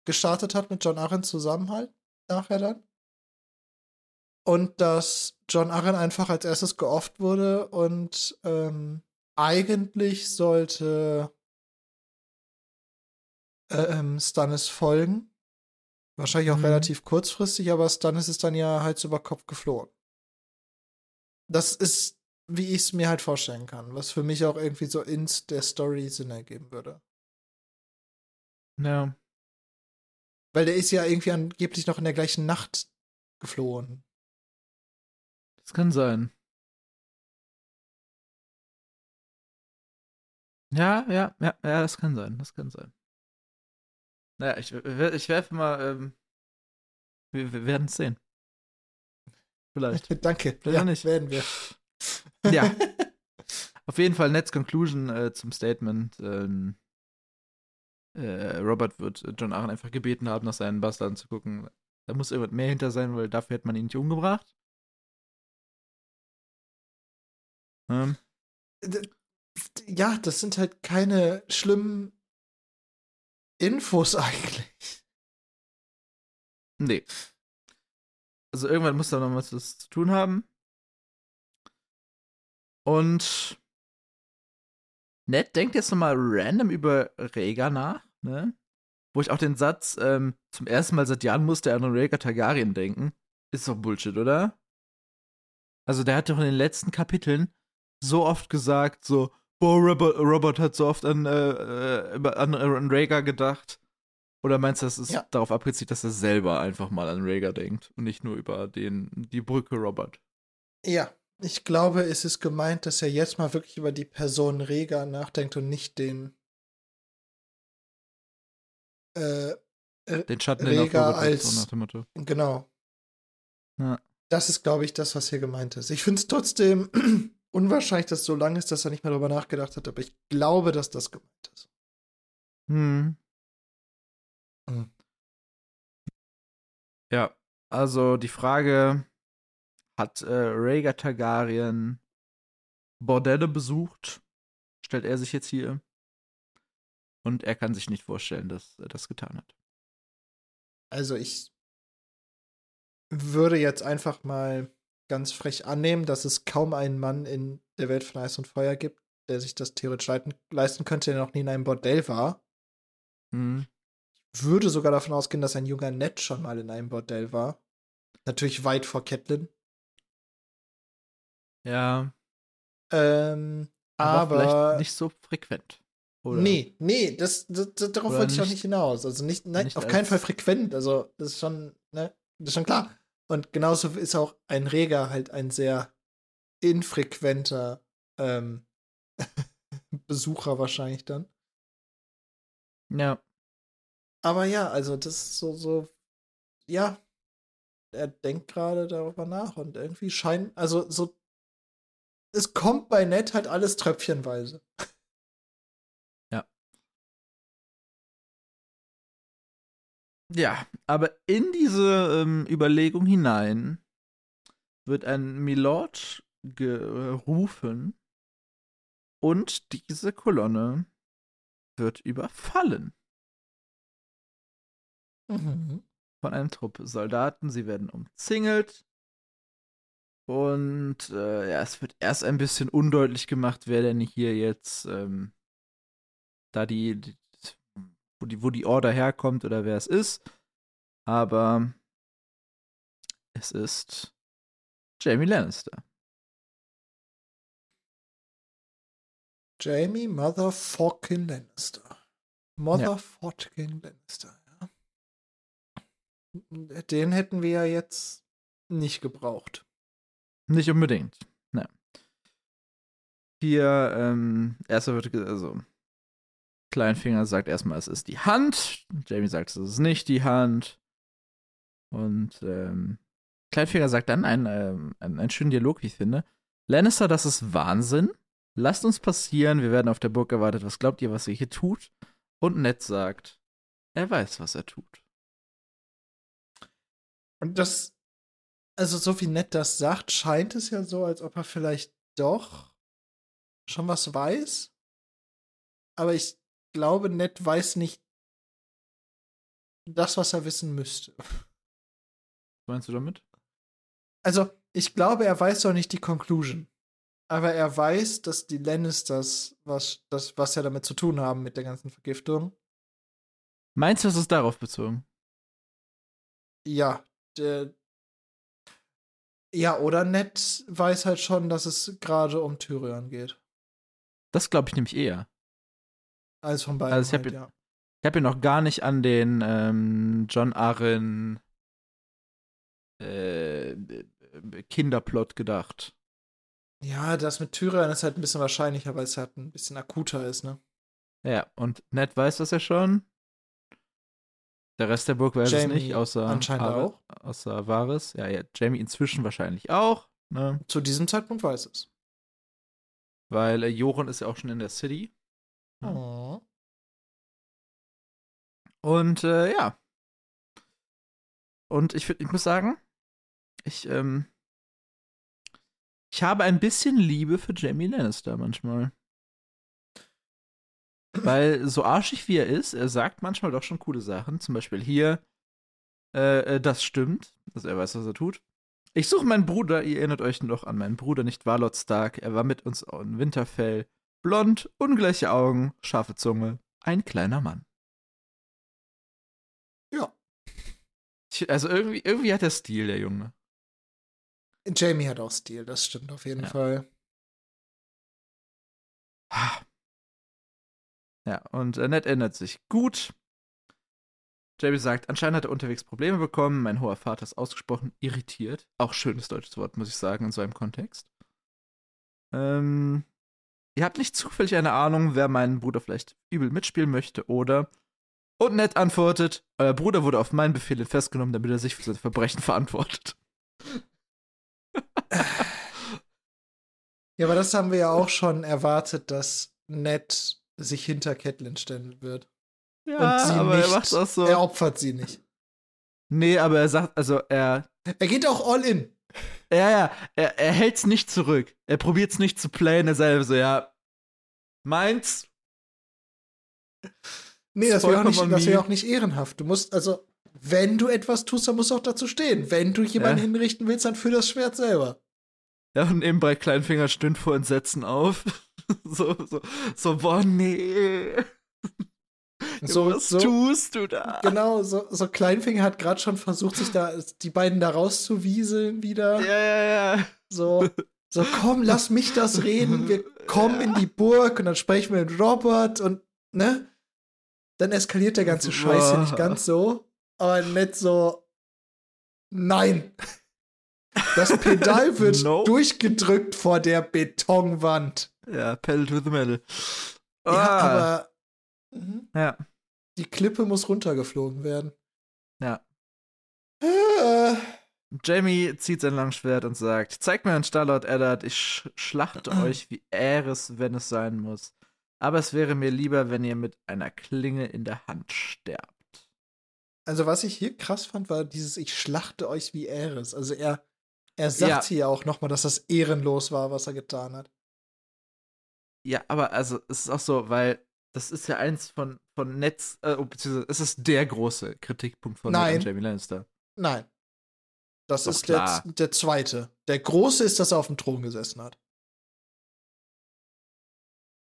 gestartet hat mit John Arryn zusammen halt, nachher dann. Und dass John Arryn einfach als erstes geofft wurde und ähm, eigentlich sollte äh, ähm, Stannis folgen. Wahrscheinlich auch Mhm. relativ kurzfristig, aber Stannis ist dann ja Hals über Kopf geflohen. Das ist, wie ich es mir halt vorstellen kann, was für mich auch irgendwie so in der Story Sinn ergeben würde. Ja. Weil der ist ja irgendwie angeblich noch in der gleichen Nacht geflohen. Das kann sein. Ja, ja, ja, ja, das kann sein, das kann sein. Naja, ich, ich werfe mal, ähm, wir, wir werden es sehen. Vielleicht. Danke. Vielleicht ja, nicht. werden wir. Ja. Auf jeden Fall Netz Conclusion äh, zum Statement. Ähm, äh, Robert wird John Aaron einfach gebeten haben, nach seinen Bastarden zu gucken. Da muss irgendwas mehr hinter sein, weil dafür hätte man ihn nicht umgebracht. Ähm, ja, das sind halt keine schlimmen Infos eigentlich. nee. Also irgendwann muss da noch was zu tun haben. Und Ned denkt jetzt nochmal random über Rhaegar nach, ne? Wo ich auch den Satz, ähm, zum ersten Mal seit Jahren musste er an Rhaegar Targaryen denken. Ist doch Bullshit, oder? Also der hat doch in den letzten Kapiteln so oft gesagt, so, boah, Robert, Robert hat so oft an, äh, äh an, an Rhaegar gedacht. Oder meinst du, das ist Ja. darauf abgezielt, dass er selber einfach mal an Rhaegar denkt und nicht nur über den, die Brücke Robert? Ja, ich glaube, es ist gemeint, dass er jetzt mal wirklich über die Person Rega nachdenkt und nicht den äh, Den Schatten, Rhaegar wirft, als- so nach dem Motto. genau. Ja. Das ist, glaube ich, das, was hier gemeint ist. Ich finde es trotzdem unwahrscheinlich, dass es so lang ist, dass er nicht mehr darüber nachgedacht hat, aber ich glaube, dass das gemeint ist. Hm. Hm. Ja, also die Frage, hat äh, Rhaegar Targaryen Bordelle besucht? Stellt er sich jetzt hier. Und er kann sich nicht vorstellen, dass er das getan hat. Also ich würde jetzt einfach mal ganz frech annehmen, dass es kaum einen Mann in der Welt von Eis und Feuer gibt, der sich das theoretisch leiten, leisten könnte, der noch nie in einem Bordell war. Hm. Würde sogar davon ausgehen, dass ein junger Ned schon mal in einem Bordell war. Natürlich weit vor Catelyn. Ja, Ähm, aber, aber, vielleicht nicht so frequent. Oder? nee, nee, das, das, das, darauf wollte ich auch nicht- hinaus. Also nicht, nein, nicht auf keinen Fall frequent. Also das ist schon, ne, das ist schon klar. Und genauso ist auch ein Reger halt ein sehr infrequenter ähm, Besucher wahrscheinlich dann. Ja, Aber ja, also das ist so, so, ja, er denkt gerade darüber nach und irgendwie scheint, also so, es kommt bei Ned halt alles tröpfchenweise. Ja, aber in diese ähm, Überlegung hinein wird ein Milord gerufen und diese Kolonne wird überfallen Mhm. von einem Trupp Soldaten. Sie werden umzingelt und äh, ja, es wird erst ein bisschen undeutlich gemacht, wer denn hier jetzt ähm, da die, die wo die, wo die Order herkommt oder wer es ist. Aber es ist Jamie Lannister. Jamie Motherfucking Lannister. Motherfucking Lannister, ja. Den hätten wir ja jetzt nicht gebraucht. Nicht unbedingt. Ne. Hier, ähm, erster wird, also, Kleinfinger sagt erstmal, es ist die Hand. Jamie sagt, es ist nicht die Hand. Und, ähm, Kleinfinger sagt dann einen, ähm, einen, schönen Dialog, wie ich finde. Lannister, das ist Wahnsinn. Lasst uns passieren. Wir werden auf der Burg erwartet. Was glaubt ihr, was ihr hier tut? Und Ned sagt, er weiß, was er tut. Und das, also so wie Ned das sagt, scheint es ja so, als ob er vielleicht doch schon was weiß. Aber ich glaube, Ned weiß nicht das, was er wissen müsste. Was meinst du damit? Also, ich glaube, er weiß doch nicht die Conclusion. Aber er weiß, dass die Lannisters, was, das, was ja damit zu tun haben mit der ganzen Vergiftung, Meinst du, es ist darauf bezogen? ja, der, ja, oder Ned weiß halt schon, dass es gerade um Tyrion geht. Das glaube ich nämlich eher. Alles von beiden. Also ich hab halt, ja. Habe ja noch gar nicht an den ähm, John Arryn äh, Kinderplot gedacht. Ja, das mit Tyrion ist halt ein bisschen wahrscheinlicher, weil es halt ein bisschen akuter ist, ne? Ja, und Ned weiß das ja schon. Der Rest der Burg weiß es Jamie nicht, außer anscheinend Are- auch. Außer Varys. Ja, ja, Jamie inzwischen wahrscheinlich auch, ne? Zu diesem Zeitpunkt weiß es. Weil äh, Joren ist ja auch schon in der City. Ja. Oh. Und äh, ja. Und ich, ich muss sagen, ich, ähm, ich habe ein bisschen Liebe für Jamie Lannister manchmal. Weil so arschig wie er ist, er sagt manchmal doch schon coole Sachen. Zum Beispiel hier, äh, äh, das stimmt, also er weiß, was er tut. Ich suche meinen Bruder, ihr erinnert euch noch an meinen Bruder, nicht Warlord Stark. Er war mit uns in Winterfell. Blond, ungleiche Augen, scharfe Zunge, ein kleiner Mann. Ich- Also irgendwie, irgendwie hat er Stil, der Junge. Jamie hat auch Stil, das stimmt auf jeden Ja. Fall. Ja, und äh, Ned erinnert sich gut. Jamie sagt, anscheinend hat er unterwegs Probleme bekommen. Mein hoher Vater ist ausgesprochen irritiert. Auch schönes deutsches Wort, muss ich sagen, in so einem Kontext. Ähm, ihr habt nicht zufällig eine Ahnung, wer meinen Bruder vielleicht übel mitspielen möchte, oder? Und Ned antwortet, euer Bruder wurde auf meinen Befehl festgenommen, damit er sich für seine Verbrechen verantwortet. Ja, aber das haben wir ja auch schon erwartet, dass Ned sich hinter Catelyn stellen wird. Ja, Und sie aber nicht. er macht auch so. Er opfert sie nicht. Nee, aber er sagt, also er, Er geht auch all in. Ja, ja, er, er hält's nicht zurück. Er probiert's nicht zu playen, er selber so, ja, meins. Nee, das wäre auch, nicht- das wär auch nicht ehrenhaft. Du musst, also, wenn du etwas tust, dann musst du auch dazu stehen. Wenn du jemanden Ja. hinrichten willst, dann führ das Schwert selber. Ja, und nebenbei Kleinfinger stöhnt vor Entsetzen auf. so, so, so, boah, nee. So, Was so, tust du da? genau, so, so Kleinfinger hat gerade schon versucht, sich da, die beiden da rauszuwieseln wieder. Ja, ja, ja. So, so, komm, lass mich das reden. Wir kommen in die Burg und dann sprechen wir mit Robert und, ne? Dann eskaliert der ganze Scheiß boah. nicht ganz so. Aber nicht so, nein. Das Pedal wird No. durchgedrückt vor der Betonwand. Ja, pedal to the metal. Ja, Ah, aber mhm, Ja, die Klippe muss runtergeflogen werden. Ja. Äh, Jamie zieht sein Langschwert und sagt: Zeigt mir einen Starlord Eddard, ich sch schlachte euch wie Äres, wenn es sein muss. Aber es wäre mir lieber, wenn ihr mit einer Klinge in der Hand sterbt. Also, was ich hier krass fand, war dieses Ich schlachte euch wie Eris. Also, er, er sagt Ja. hier auch noch mal, dass das ehrenlos war, was er getan hat. Ja, aber also es ist auch so, weil das ist ja eins von, von Netz, äh, beziehungsweise es ist der große Kritikpunkt von Nein. Jamie Lannister. Nein. Das Doch, ist der, der zweite. Der große ist, dass er auf dem Thron gesessen hat.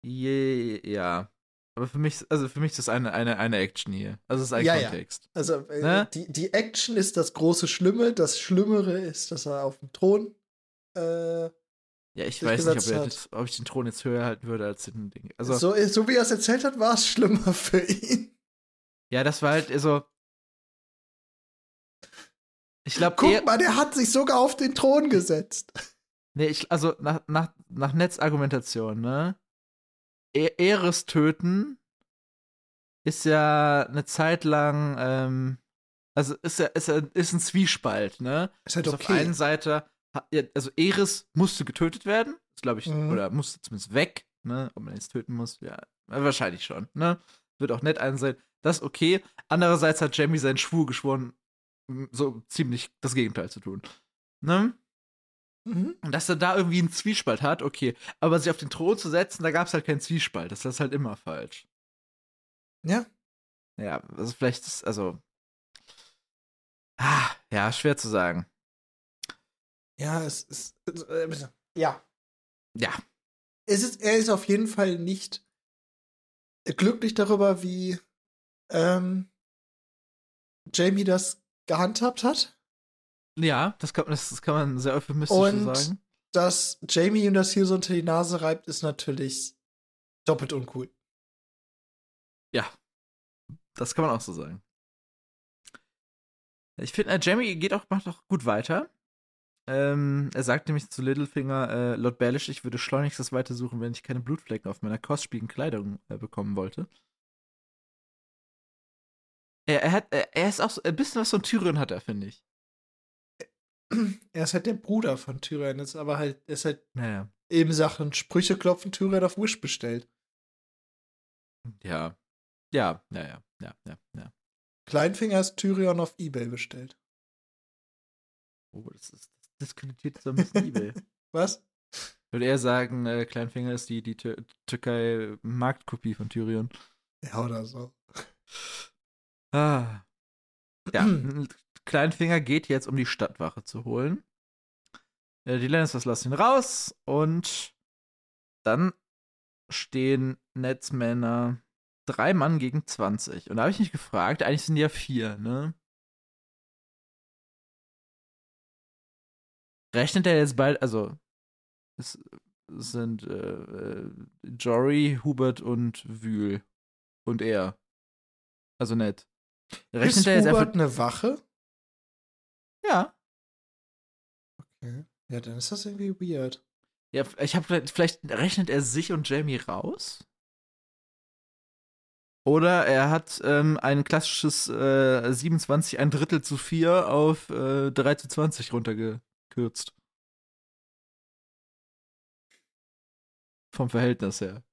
Je, ja. Aber für mich, also für mich ist das eine, eine, eine Action hier. Also es ist ein Ja, ja. Kontext. Also, äh, Ne? die, die Action ist das große Schlimme. Das Schlimmere ist, dass er auf dem Thron. Äh, Ja, ich weiß nicht, ob, das, ob ich den Thron jetzt höher halten würde als den Ding. Also, so, so wie er es erzählt hat, war es schlimmer für ihn. ja, das war halt so. Ich glaube, Guck mal, der hat sich sogar auf den Thron gesetzt. Nee, ich, also nach, nach, nach Netzargumentation, ne? E Eres töten ist ja eine Zeit lang, ähm, also ist ja, ist ja ist ein Zwiespalt, ne? Ist halt Also Auf okay. einer Seite, ha- ja, also Eris musste getötet werden, glaube ich, Mhm. oder musste zumindest weg, ne? Ob man jetzt töten muss, ja, äh, wahrscheinlich schon, ne? Wird auch nett einsehen, das ist okay. Andererseits hat Jamie seinen Schwur geschworen, so ziemlich das Gegenteil zu tun, ne? Mhm. Und dass er da irgendwie einen Zwiespalt hat, okay. Aber sich auf den Thron zu setzen, da gab es halt keinen Zwiespalt. Das ist halt immer falsch. Ja. Ja, also vielleicht ist, also. Ah, ja, schwer zu sagen. Ja, es ist. Äh, ja. Ja. Es ist, er ist auf jeden Fall nicht glücklich darüber, wie ähm, Jamie das gehandhabt hat. Ja, das kann, das, das kann man sehr euphemistisch so Und sagen. dass Jamie ihm das hier so unter die Nase reibt, ist natürlich doppelt uncool. Ja. Das kann man auch so sagen. Ich finde, äh, Jamie geht auch, macht auch gut weiter. Ähm, er sagt nämlich zu Littlefinger, äh, Lord Baelish, ich würde schleunigst das weitersuchen, wenn ich keine Blutflecken auf meiner kostspieligen Kleidung äh, bekommen wollte. Er, er, hat, er, er ist auch so, ein bisschen was von Tyrion hat er, finde ich. Er ist halt der Bruder von Tyrion, ist aber halt, er ist halt Naja. eben Sachen Sprüche klopfen Tyrion auf Wish bestellt. Ja. Ja, ja, ja, ja, ja. Kleinfinger ist Tyrion auf Ebay bestellt. Oh, das ist das diskreditiert so ein bisschen eBay. Was? Ich würde eher sagen, äh, Kleinfinger ist die, die Tür Türkei Marktkopie von Tyrion. Ja, oder so. Ah. Ja, Kleinfinger geht jetzt, um die Stadtwache zu holen. Äh, die Lannisters lassen ihn raus und dann stehen Netzmänner drei Mann gegen 20. Und da habe ich mich gefragt, eigentlich sind die ja vier, ne? Rechnet er jetzt bald, also es sind äh, äh, Jory, Hubert und Wühl. Und er. Also nett. Rechnet ist er jetzt Hubert einfach. eine Wache? Ja. Okay. Ja, dann ist das irgendwie weird. Ja, ich habe vielleicht, vielleicht rechnet er sich und Jamie raus. Oder er hat ähm, ein klassisches äh, 27, ein Drittel zu 4 auf äh, 3 zu 20 runtergekürzt. Vom Verhältnis her.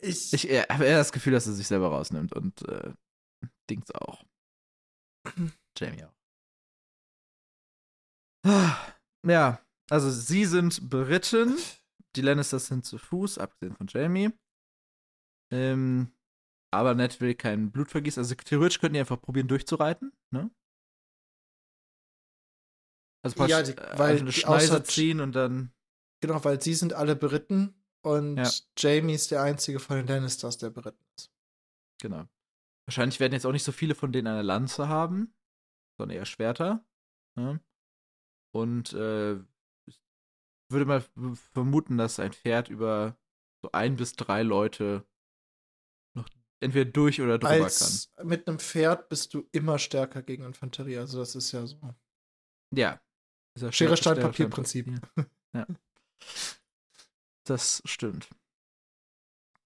Ich, Ich habe eher das Gefühl, dass er sich selber rausnimmt und äh, Dings auch. Jamie auch. Ja, also sie sind beritten. Die Lannisters sind zu Fuß, abgesehen von Jamie. Ähm, aber Ned will kein Blutvergießen. Also theoretisch könnten die einfach probieren durchzureiten, ne? Also Ja, die- weil eine Schneise ziehen und dann. genau, weil sie sind alle beritten und Ja. Jamie ist der einzige von den Lannisters, der beritten ist. Genau. Wahrscheinlich werden jetzt auch nicht so viele von denen eine Lanze haben, sondern eher Schwerter. Ne? Und äh, ich würde mal vermuten, dass ein Pferd über so ein bis drei Leute noch entweder durch oder drüber kann. Als mit einem Pferd bist du immer stärker gegen Infanterie. Also das ist ja so. Ja. Dieser Schere, Stein, Schere, Papier Prinzip. Ja. Das stimmt.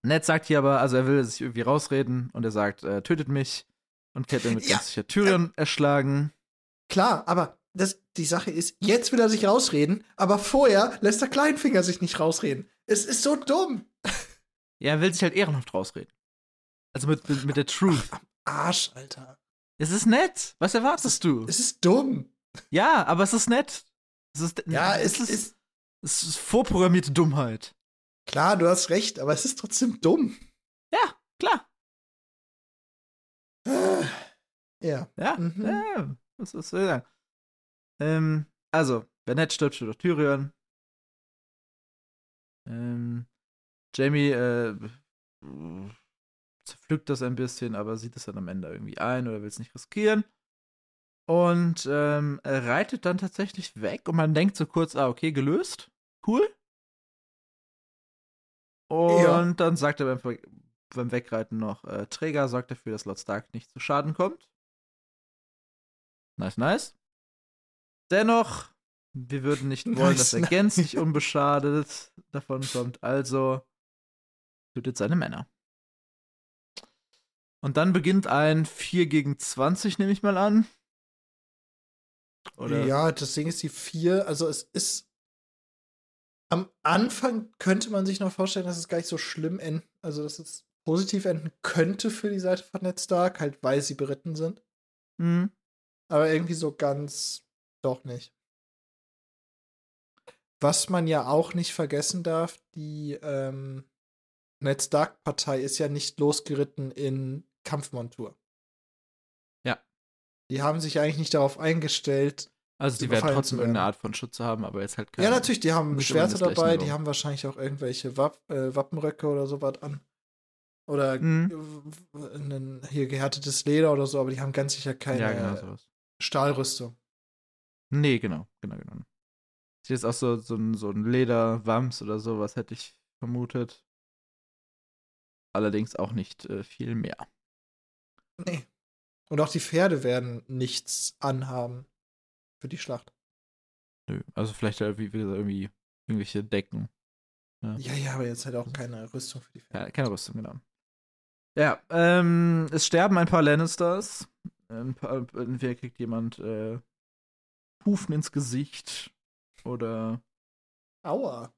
Ned sagt hier aber, also er will sich irgendwie rausreden und er sagt, äh, tötet mich und Catelyn wird Ja. ganz sicher Tyrion erschlagen. Klar, aber das, die Sache ist, jetzt will er sich rausreden, aber vorher lässt der Kleinfinger sich nicht rausreden. Es ist so dumm. Ja, er will sich halt ehrenhaft rausreden. Also mit, mit, mit der Truth. Arsch, Alter. Es ist nett. Was erwartest du? Es ist dumm. Ja, aber es ist nett. Es ist, Ja, es ist, ist. es ist vorprogrammierte Dummheit. Klar, du hast recht, aber es ist trotzdem dumm. Ja, klar. Ja. Ja, Mhm. ja. Was, was soll ich sagen? Ähm, also, wer nett stirbt, auch Tyrion. Ähm, Jamie äh, zerpflückt das ein bisschen, aber sieht es dann am Ende irgendwie ein oder will es nicht riskieren. Und ähm, er reitet dann tatsächlich weg und man denkt so kurz, ah, okay, gelöst. Cool. Und Ja. dann sagt er beim, beim Wegreiten noch, äh, Träger sorgt dafür, dass Lord Stark nicht zu Schaden kommt. Nice, nice. Dennoch, wir würden nicht wollen, dass er gänzlich unbeschadet davon kommt, also tötet seine Männer. Und dann beginnt ein 4 gegen 20, nehme ich mal an. Oder? Ja, deswegen ist die 4, also es ist. Am Anfang könnte man sich noch vorstellen, dass es gar nicht so schlimm enden, also dass es positiv enden könnte für die Seite von Ned Stark, halt weil sie beritten sind. Hm. Aber irgendwie so ganz doch nicht. Was man ja auch nicht vergessen darf, die ähm, Ned Stark-Partei ist ja nicht losgeritten in Kampfmontur. Ja. Die haben sich eigentlich nicht darauf eingestellt. Also die werden trotzdem irgendeine. Art von Schutze haben, aber jetzt halt keine. ja, natürlich, die haben Schwerter dabei, die haben wahrscheinlich auch irgendwelche Wapp äh, Wappenröcke oder sowas an. Oder Mhm. ein hier gehärtetes Leder oder so, aber die haben ganz sicher keine Ja, genau. Stahlrüstung. Nee, genau, genau, genau. Ist jetzt auch so, so ein, so ein Lederwams oder sowas, hätte ich vermutet. Allerdings auch nicht äh, viel mehr. Nee. Und auch die Pferde werden nichts anhaben für die Schlacht. Nö. Also vielleicht halt, wie gesagt, irgendwie irgendwelche Decken. Ja. ja, ja, aber jetzt halt auch keine Rüstung für die Pferde. Ja, keine Rüstung, genau. Ja, ähm, es sterben ein paar Lannisters. Ein paar, entweder kriegt jemand äh, Hufen ins Gesicht oder. Aua.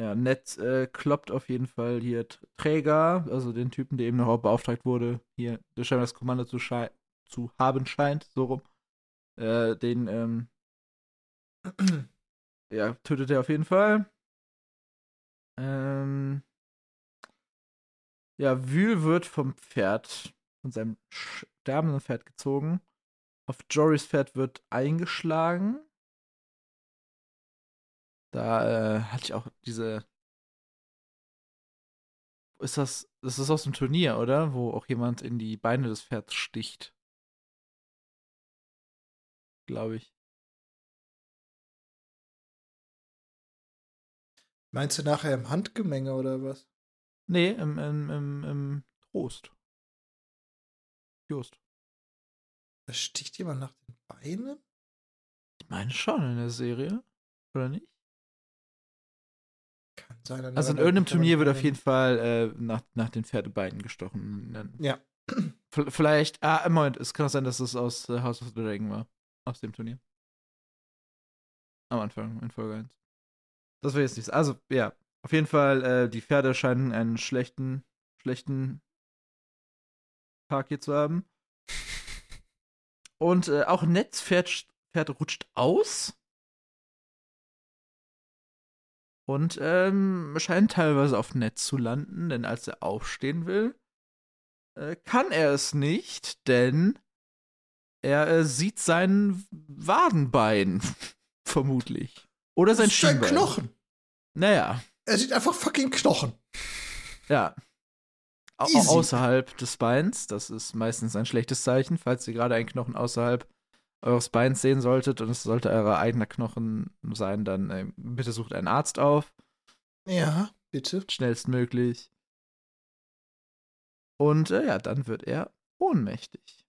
Ja, Ned äh, kloppt auf jeden Fall hier Träger, also den Typen, der eben noch beauftragt wurde, hier der scheinbar das Kommando zu, zu haben scheint, so rum. Äh, den, ähm, ja, tötet er auf jeden Fall. Ähm, ja, Wühl wird vom Pferd, von seinem sterbenden Pferd gezogen. Auf Joris Pferd wird eingeschlagen. Da äh, hatte ich auch diese. Ist das. Das ist aus dem Turnier, oder? Wo auch jemand in die Beine des Pferds sticht. Glaube ich. Meinst du nachher im Handgemenge oder was? Nee, im, im, im, im Trost. Just. Da sticht jemand nach den Beinen? Ich meine schon in der Serie. Oder nicht? Kann sein. Also in irgendeinem Turnier wird auf jeden Fall äh, nach, nach den Pferdebeinen gestochen. Ja. Vielleicht, ah, Moment, es kann auch sein, dass es aus äh, House of the Dragon war. Aus dem Turnier. Am Anfang, in Folge 1. Das wäre jetzt nichts. Also, ja. Auf jeden Fall, äh, die Pferde scheinen einen schlechten, schlechten Tag hier zu haben. Und äh, auch Netz Pferd, Pferd rutscht aus. Und ähm, scheint teilweise auf Netz zu landen, denn als er aufstehen will, äh, kann er es nicht, denn er äh, sieht sein Wadenbein, vermutlich. Oder sein Schienbein. Sein Knochen. Naja. Er sieht einfach fucking Knochen. Ja. Easy. außerhalb des Beins. Das ist meistens ein schlechtes Zeichen, falls ihr gerade einen Knochen außerhalb eures Beins sehen solltet und es sollte euer eigener Knochen sein, dann äh, bitte sucht einen Arzt auf. Ja, bitte. Schnellstmöglich. Und äh, ja, dann wird er ohnmächtig.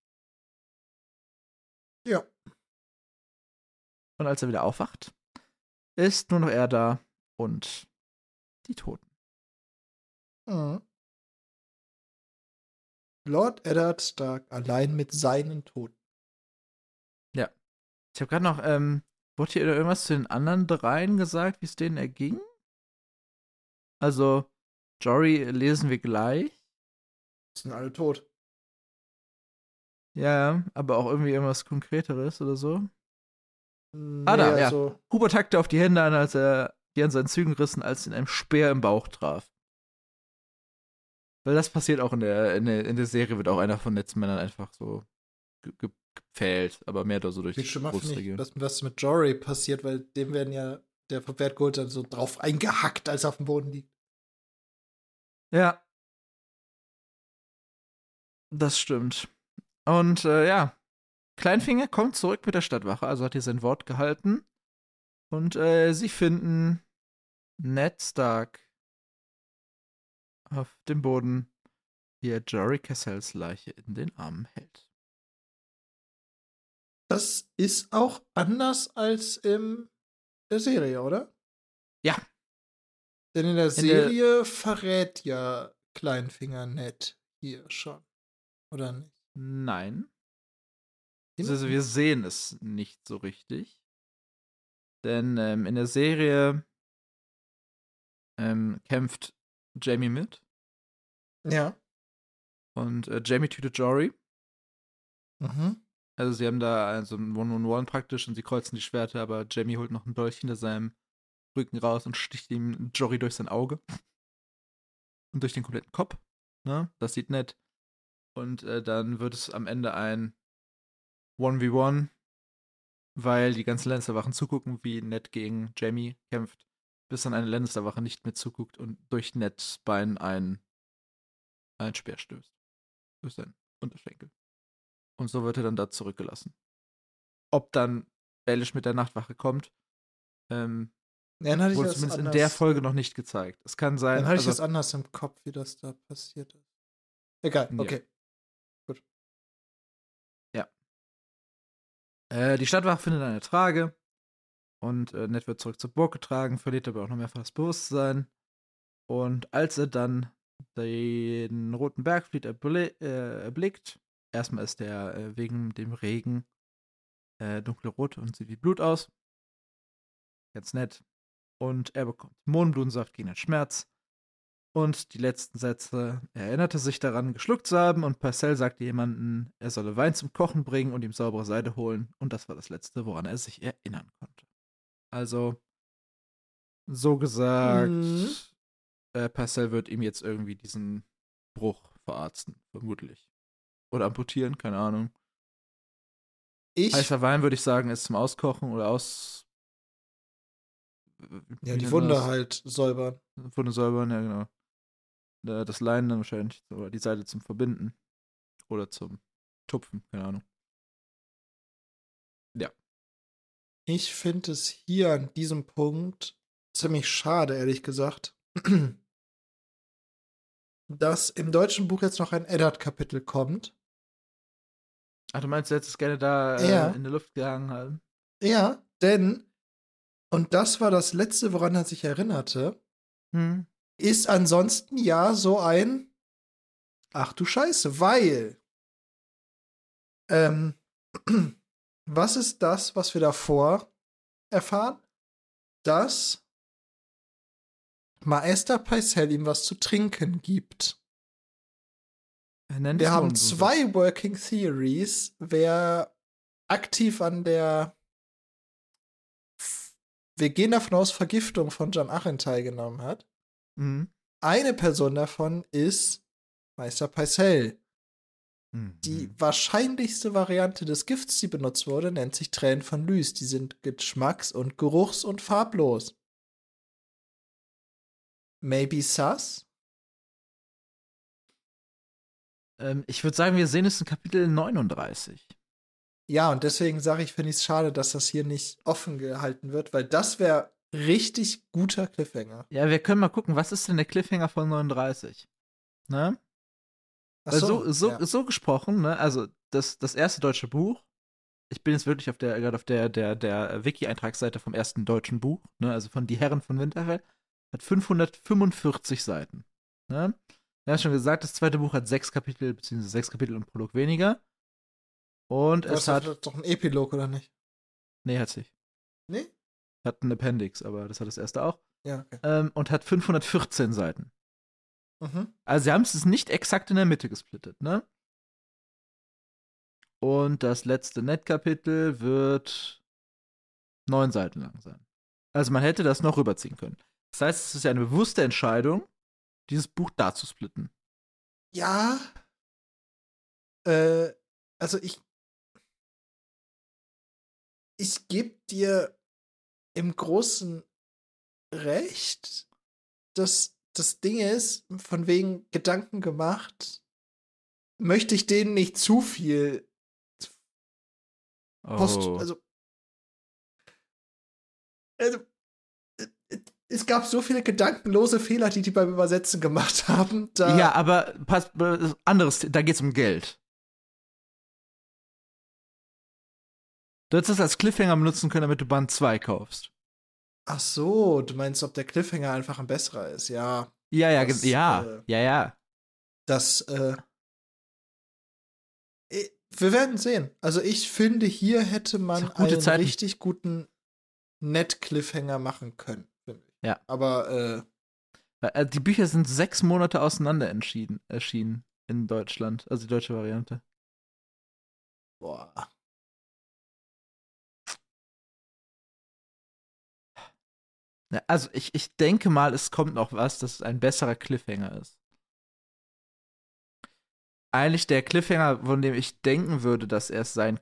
Ja. Und als er wieder aufwacht, ist nur noch er da und die Toten. Mhm. Lord Eddard Stark allein mit seinen Toten. Ja. Ich habe gerade noch, ähm, wurde hier irgendwas zu den anderen dreien gesagt, wie es denen erging? Also, Jory lesen wir gleich. Sind alle tot. Ja, aber auch irgendwie irgendwas Konkreteres oder so. Nee, ah, da, also ja. Hubert hackte auf die Hände an, als er die an seinen Zügen rissen, als ihn ein Speer im Bauch traf. Weil das passiert auch in der, in der, in der Serie, wird auch einer von Netzmännern einfach so gepfählt, aber mehr da so durch die Brustregion. Was, was mit Jory passiert, weil dem werden ja der vom geholt dann so drauf eingehackt, als er auf dem Boden liegt. Ja. Das stimmt. Und äh, ja, Kleinfinger kommt zurück mit der Stadtwache, also hat hier sein Wort gehalten. Und äh, sie finden Ned Stark auf dem Boden, wie er Jory Cassells Leiche in den Armen hält. Das ist auch anders als in der Serie, oder? Ja. Denn in der Serie der verrät ja Kleinfinger Ned hier schon. Oder nicht? Nein. Also wir sehen es nicht so richtig. Denn ähm, in der Serie ähm, kämpft Jamie mit. Ja. Und äh, Jamie tötet Jory. Mhm. Also sie haben da also ein One-on-One praktisch und sie kreuzen die Schwerter, aber Jamie holt noch ein Dolch hinter seinem Rücken raus und sticht ihm Jory durch sein Auge. Und durch den kompletten Kopf. Ne? Das sieht nett. Und äh, dann wird es am Ende ein 1v1, weil die ganzen Lannister-Wachen zugucken, wie Ned gegen Jamie kämpft bis dann eine Lannister-Wache nicht mehr zuguckt und durch Neds Bein ein, ein Speer stößt. Durch seinen Unterschenkel. Und so wird er dann da zurückgelassen. Ob dann Baelish mit der Nachtwache kommt, ähm, ja, dann wurde zumindest in der Folge noch nicht gezeigt. Es kann sein. Dann hatte also, ich das anders im Kopf, wie das da passiert ist. Egal, okay. Ja. Gut. Ja. Äh, die Stadtwache findet eine Trage Und äh, Ned wird zurück zur Burg getragen, verliert aber auch noch mehrfach das Bewusstsein. Und als er dann den Roten Bergfried erble äh, erblickt, erstmal ist der äh, wegen dem Regen äh, dunkelrot und sieht wie Blut aus. Ganz nett. Und er bekommt Mohnblumensaft gegen den Schmerz. Und die letzten Sätze, er erinnerte sich daran, geschluckt zu haben, und Parcell sagte jemanden, er solle Wein zum Kochen bringen und ihm saubere Seide holen. Und das war das Letzte, woran er sich erinnern konnte. Also, so gesagt, Mhm. äh, Parcell wird ihm jetzt irgendwie diesen Bruch verarzten, vermutlich. Oder amputieren, keine Ahnung. Ich, Heißer Wein würde ich sagen, ist zum Auskochen oder aus. ja, die Wunde das? halt säubern. Wunde säubern, ja, genau. Das Leinen dann wahrscheinlich, oder die Seite zum Verbinden. Oder zum Tupfen, keine Ahnung. Ich finde es hier an diesem Punkt ziemlich schade, ehrlich gesagt, dass im deutschen Buch jetzt noch ein Eddard-Kapitel kommt. Ach, du meinst, du hättest es gerne da äh, Ja. in der Luft gehangen haben? Ja, denn, und das war das Letzte, woran er sich erinnerte, Hm. ist ansonsten ja so ein Ach du Scheiße, weil ähm, was ist das, was wir davor erfahren? Dass Maester Paisel ihm was zu trinken gibt. Wir haben zwei Working Theories, wer aktiv an der wir gehen davon aus, Vergiftung von John Achen teilgenommen hat. Mhm. Eine Person davon ist Meister Paisel. Mhm. Die wahrscheinlichste Variante des Gifts, die benutzt wurde, nennt sich Tränen von Lys. Die sind geschmacks- und geruchs- und farblos. Maybe sus? Ähm, ich würde sagen, wir sehen es in Kapitel 39. Ja, und deswegen sage ich, finde ich es schade, dass das hier nicht offen gehalten wird, weil das wäre richtig guter Cliffhanger. Ja, wir können mal gucken, was ist denn der Cliffhanger von 39? Ne? Weil so, so, ja. so gesprochen, ne, also das, das erste deutsche Buch, ich bin jetzt wirklich auf der, gerade auf der, der, der Wiki-Eintragsseite vom ersten deutschen Buch, ne, also von Die Herren von Winterfell, hat 545 Seiten. Ne? Wir haben schon gesagt, das zweite Buch hat sechs Kapitel, beziehungsweise sechs Kapitel und Prolog weniger. Und Das es hat. hat doch ein Epilog, oder nicht? Nee, hat sich. Nee? Hat ein Appendix, aber das hat das erste auch. Ja, okay. Ähm, und hat 514 Seiten. Mhm. Also sie haben es nicht exakt in der Mitte gesplittet, ne? Und das letzte Netkapitel wird neun Seiten lang sein. Also man hätte das noch rüberziehen können. Das heißt, es ist ja eine bewusste Entscheidung, dieses Buch da zu splitten. Ja. Äh, also ich. Ich gebe dir im Großen recht. dass das Ding ist, von wegen Gedanken gemacht, möchte ich denen nicht zu viel Post. Oh. Also, also. äh, Es gab so viele gedankenlose Fehler, die die beim Übersetzen gemacht haben. Da, ja, aber pass, äh, anderes, da geht's um Geld. Du hättest das als Cliffhanger benutzen können, damit du Band 2 kaufst. Ach so, du meinst, ob der Cliffhanger einfach ein besserer ist? Ja, Ja, ja, Das, ja, äh, ja, ja. das, äh, wir werden sehen. Also ich finde, hier hätte man einen Zeit. richtig guten Net-Cliffhanger machen können, finde ich. Ja. Aber, äh, äh, Die Bücher sind sechs Monate auseinander entschieden, erschienen in Deutschland, also die deutsche Variante. boah. Also ich, ich denke mal, es kommt noch was, dass es ein besserer Cliffhanger ist. Eigentlich der Cliffhanger, von dem ich denken würde, dass er es sein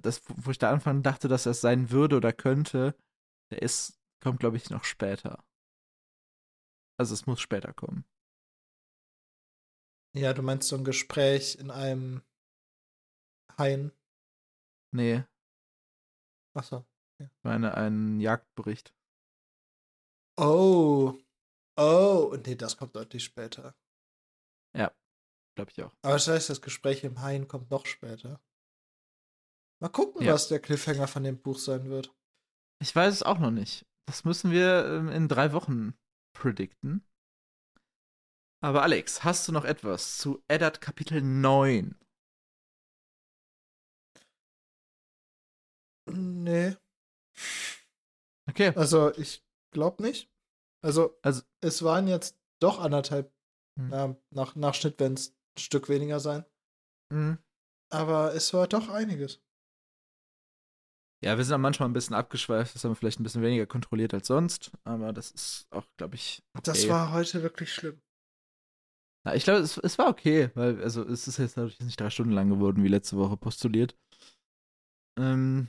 das, wo ich da anfangen dachte, dass er es sein würde oder könnte, der ist, kommt, glaube ich, noch später. Also es muss später kommen. Ja, du meinst so ein Gespräch in einem Hain. Nee, Achso. ich meine, ein Jagdbericht. Oh. Oh. Nee, das kommt deutlich später. Glaube ich auch. Aber das heißt, das Gespräch im Hain kommt noch später. Mal gucken, Ja. was der Cliffhanger von dem Buch sein wird. Ich weiß es auch noch nicht. Das müssen wir ähm, in drei Wochen predikten. Aber Alex, hast du noch etwas zu Eddard Kapitel 9? Nee. Okay. Also, ich glaube nicht. Also, Also- es waren jetzt doch anderthalb, Hm. ja, nach, nach Schnitt werden es ein Stück weniger sein. Mhm. Aber es war doch einiges. Ja, wir sind auch manchmal ein bisschen abgeschweift. Das haben wir vielleicht ein bisschen weniger kontrolliert als sonst. Aber das ist auch, glaube ich. Okay. Das war heute wirklich schlimm. Na, ich glaube, es, es war okay, weil, also, es ist jetzt natürlich nicht drei Stunden lang geworden, wie letzte Woche postuliert. Ähm,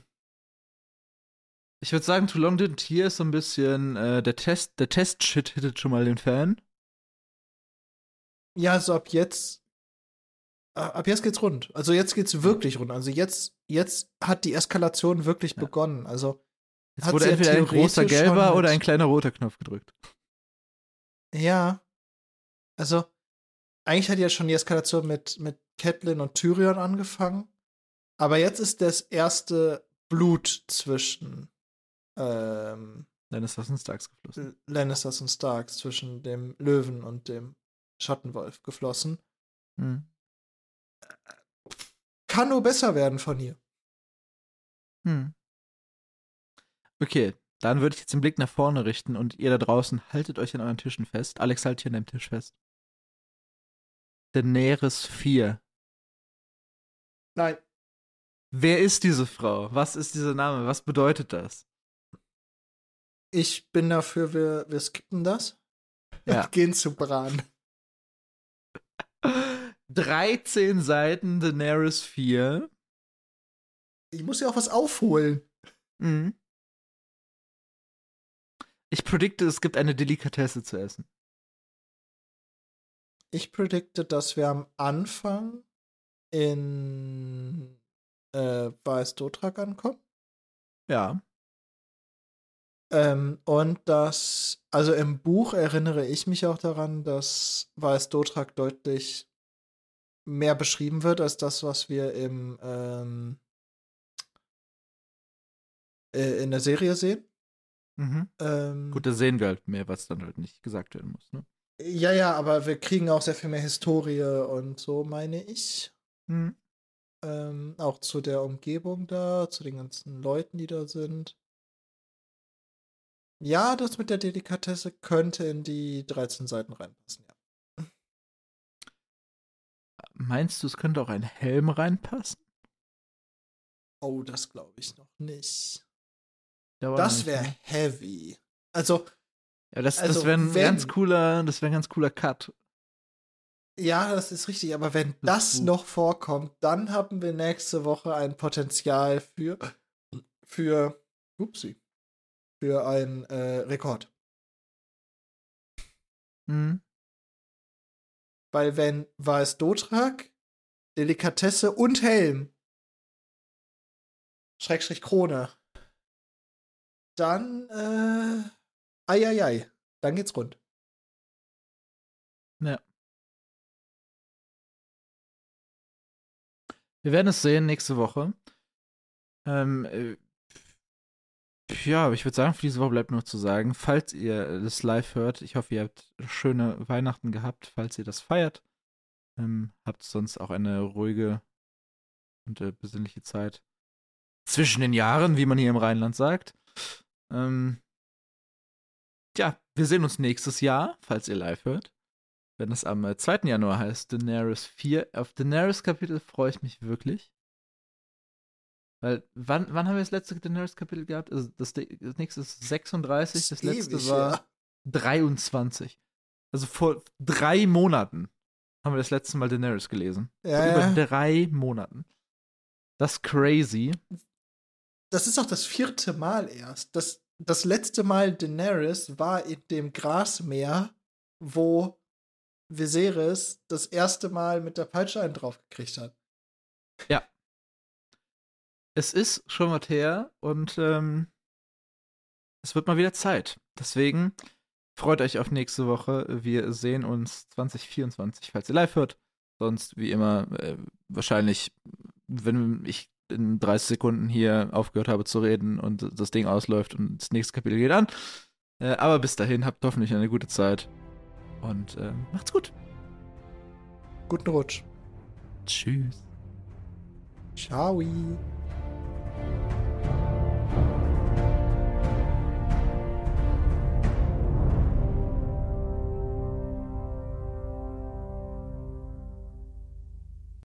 ich würde sagen, Too Long Didn't Hear ist so ein bisschen, äh, der Test, der Test-Shit hittet schon mal den Fan. Ja, also ab jetzt, äh, ab jetzt geht's rund. Also jetzt geht's wirklich rund. Also jetzt, jetzt hat die Eskalation wirklich Ja. begonnen. Also Jetzt Hat wurde entweder ein großer gelber oder ein kleiner roter Knopf gedrückt. ja, also eigentlich hat ja schon die Eskalation mit mit Catelyn und Tyrion angefangen, aber jetzt ist das erste Blut zwischen ähm, Dann ist das in Starks geflossen. Lannisters und Starks, zwischen dem Löwen und dem Schattenwolf geflossen. Hm. Kann nur besser werden von hier. Hm. Okay, dann würde ich jetzt den Blick nach vorne richten und ihr da draußen haltet euch an euren Tischen fest. Alex, halt hier an deinem Tisch fest. Daenerys 4. Nein, Wer ist diese Frau? Was ist dieser Name? Was bedeutet das? Ich bin dafür, wir, wir skippen das. Ja. Und gehen zu Bran. 13 Seiten Daenerys 4. Ich muss ja auch was aufholen. Mhm. Ich predikte, es gibt eine Delikatesse zu essen. Ich predikte, dass wir am Anfang in äh, Weiß Dotrak ankommen. Ja. Ähm, und dass, also im Buch erinnere ich mich auch daran, dass Weiß Dotrak deutlich mehr beschrieben wird als das, was wir im ähm, äh, in der Serie sehen. Mhm. Ähm, Gut, da sehen wir halt mehr, was dann halt nicht gesagt werden muss, ne? Ja, ja, aber wir kriegen auch sehr viel mehr Historie und so, meine ich. Mhm. Ähm, auch zu der Umgebung da, zu den ganzen Leuten, die da sind. Ja, das mit der Delikatesse könnte in die 13 Seiten reinpassen, ja. Meinst du, es könnte auch ein Helm reinpassen? Oh, das glaube ich noch nicht. War Das wäre heavy. Also, Ja, das, also, das wäre ein wenn- ganz cooler, das wäre ein ganz cooler Cut. ja, das ist richtig, aber wenn Das das noch vorkommt, dann haben wir nächste Woche ein Potenzial für, für, upsie, für einen äh, Rekord. Mhm. Weil wenn Weiß Dotrak, Delikatesse und Helm, Schrägstrich Krone, dann, äh, eieiei, dann geht's rund. Ja. Wir werden es sehen nächste Woche. Ähm, äh, ja, ich würde sagen, für diese Woche bleibt nur zu sagen, falls ihr das live hört, ich hoffe, ihr habt schöne Weihnachten gehabt, falls ihr das feiert. Ähm, habt sonst auch eine ruhige und äh, besinnliche Zeit zwischen den Jahren, wie man hier im Rheinland sagt. Ähm, tja, wir sehen uns nächstes Jahr, falls ihr live hört. Wenn es am äh, 2. Januar heißt, Daenerys 4. Auf Daenerys Kapitel freue ich mich wirklich. Weil, wann, wann haben wir das letzte Daenerys Kapitel gehabt? Also das, das nächste ist 36, das letzte ewig, war ja. 23. Also vor drei Monaten haben wir das letzte Mal Daenerys gelesen. Ja, vor über ja. drei Monaten. Das ist crazy. Das ist auch das vierte Mal erst. Das, das letzte Mal Daenerys war in dem Grasmeer, wo Viserys das erste Mal mit der Peitsche einen draufgekriegt hat. Es ist schon was her und ähm, es wird mal wieder Zeit. Deswegen freut euch auf nächste Woche. Wir sehen uns 2024, falls ihr live hört. Sonst, wie immer, äh, wahrscheinlich, wenn ich in 30 Sekunden hier aufgehört habe zu reden und das Ding ausläuft und das nächste Kapitel geht an. Äh, aber bis dahin, habt hoffentlich eine gute Zeit und äh, macht's gut. Guten Rutsch. Tschüss. Ciao.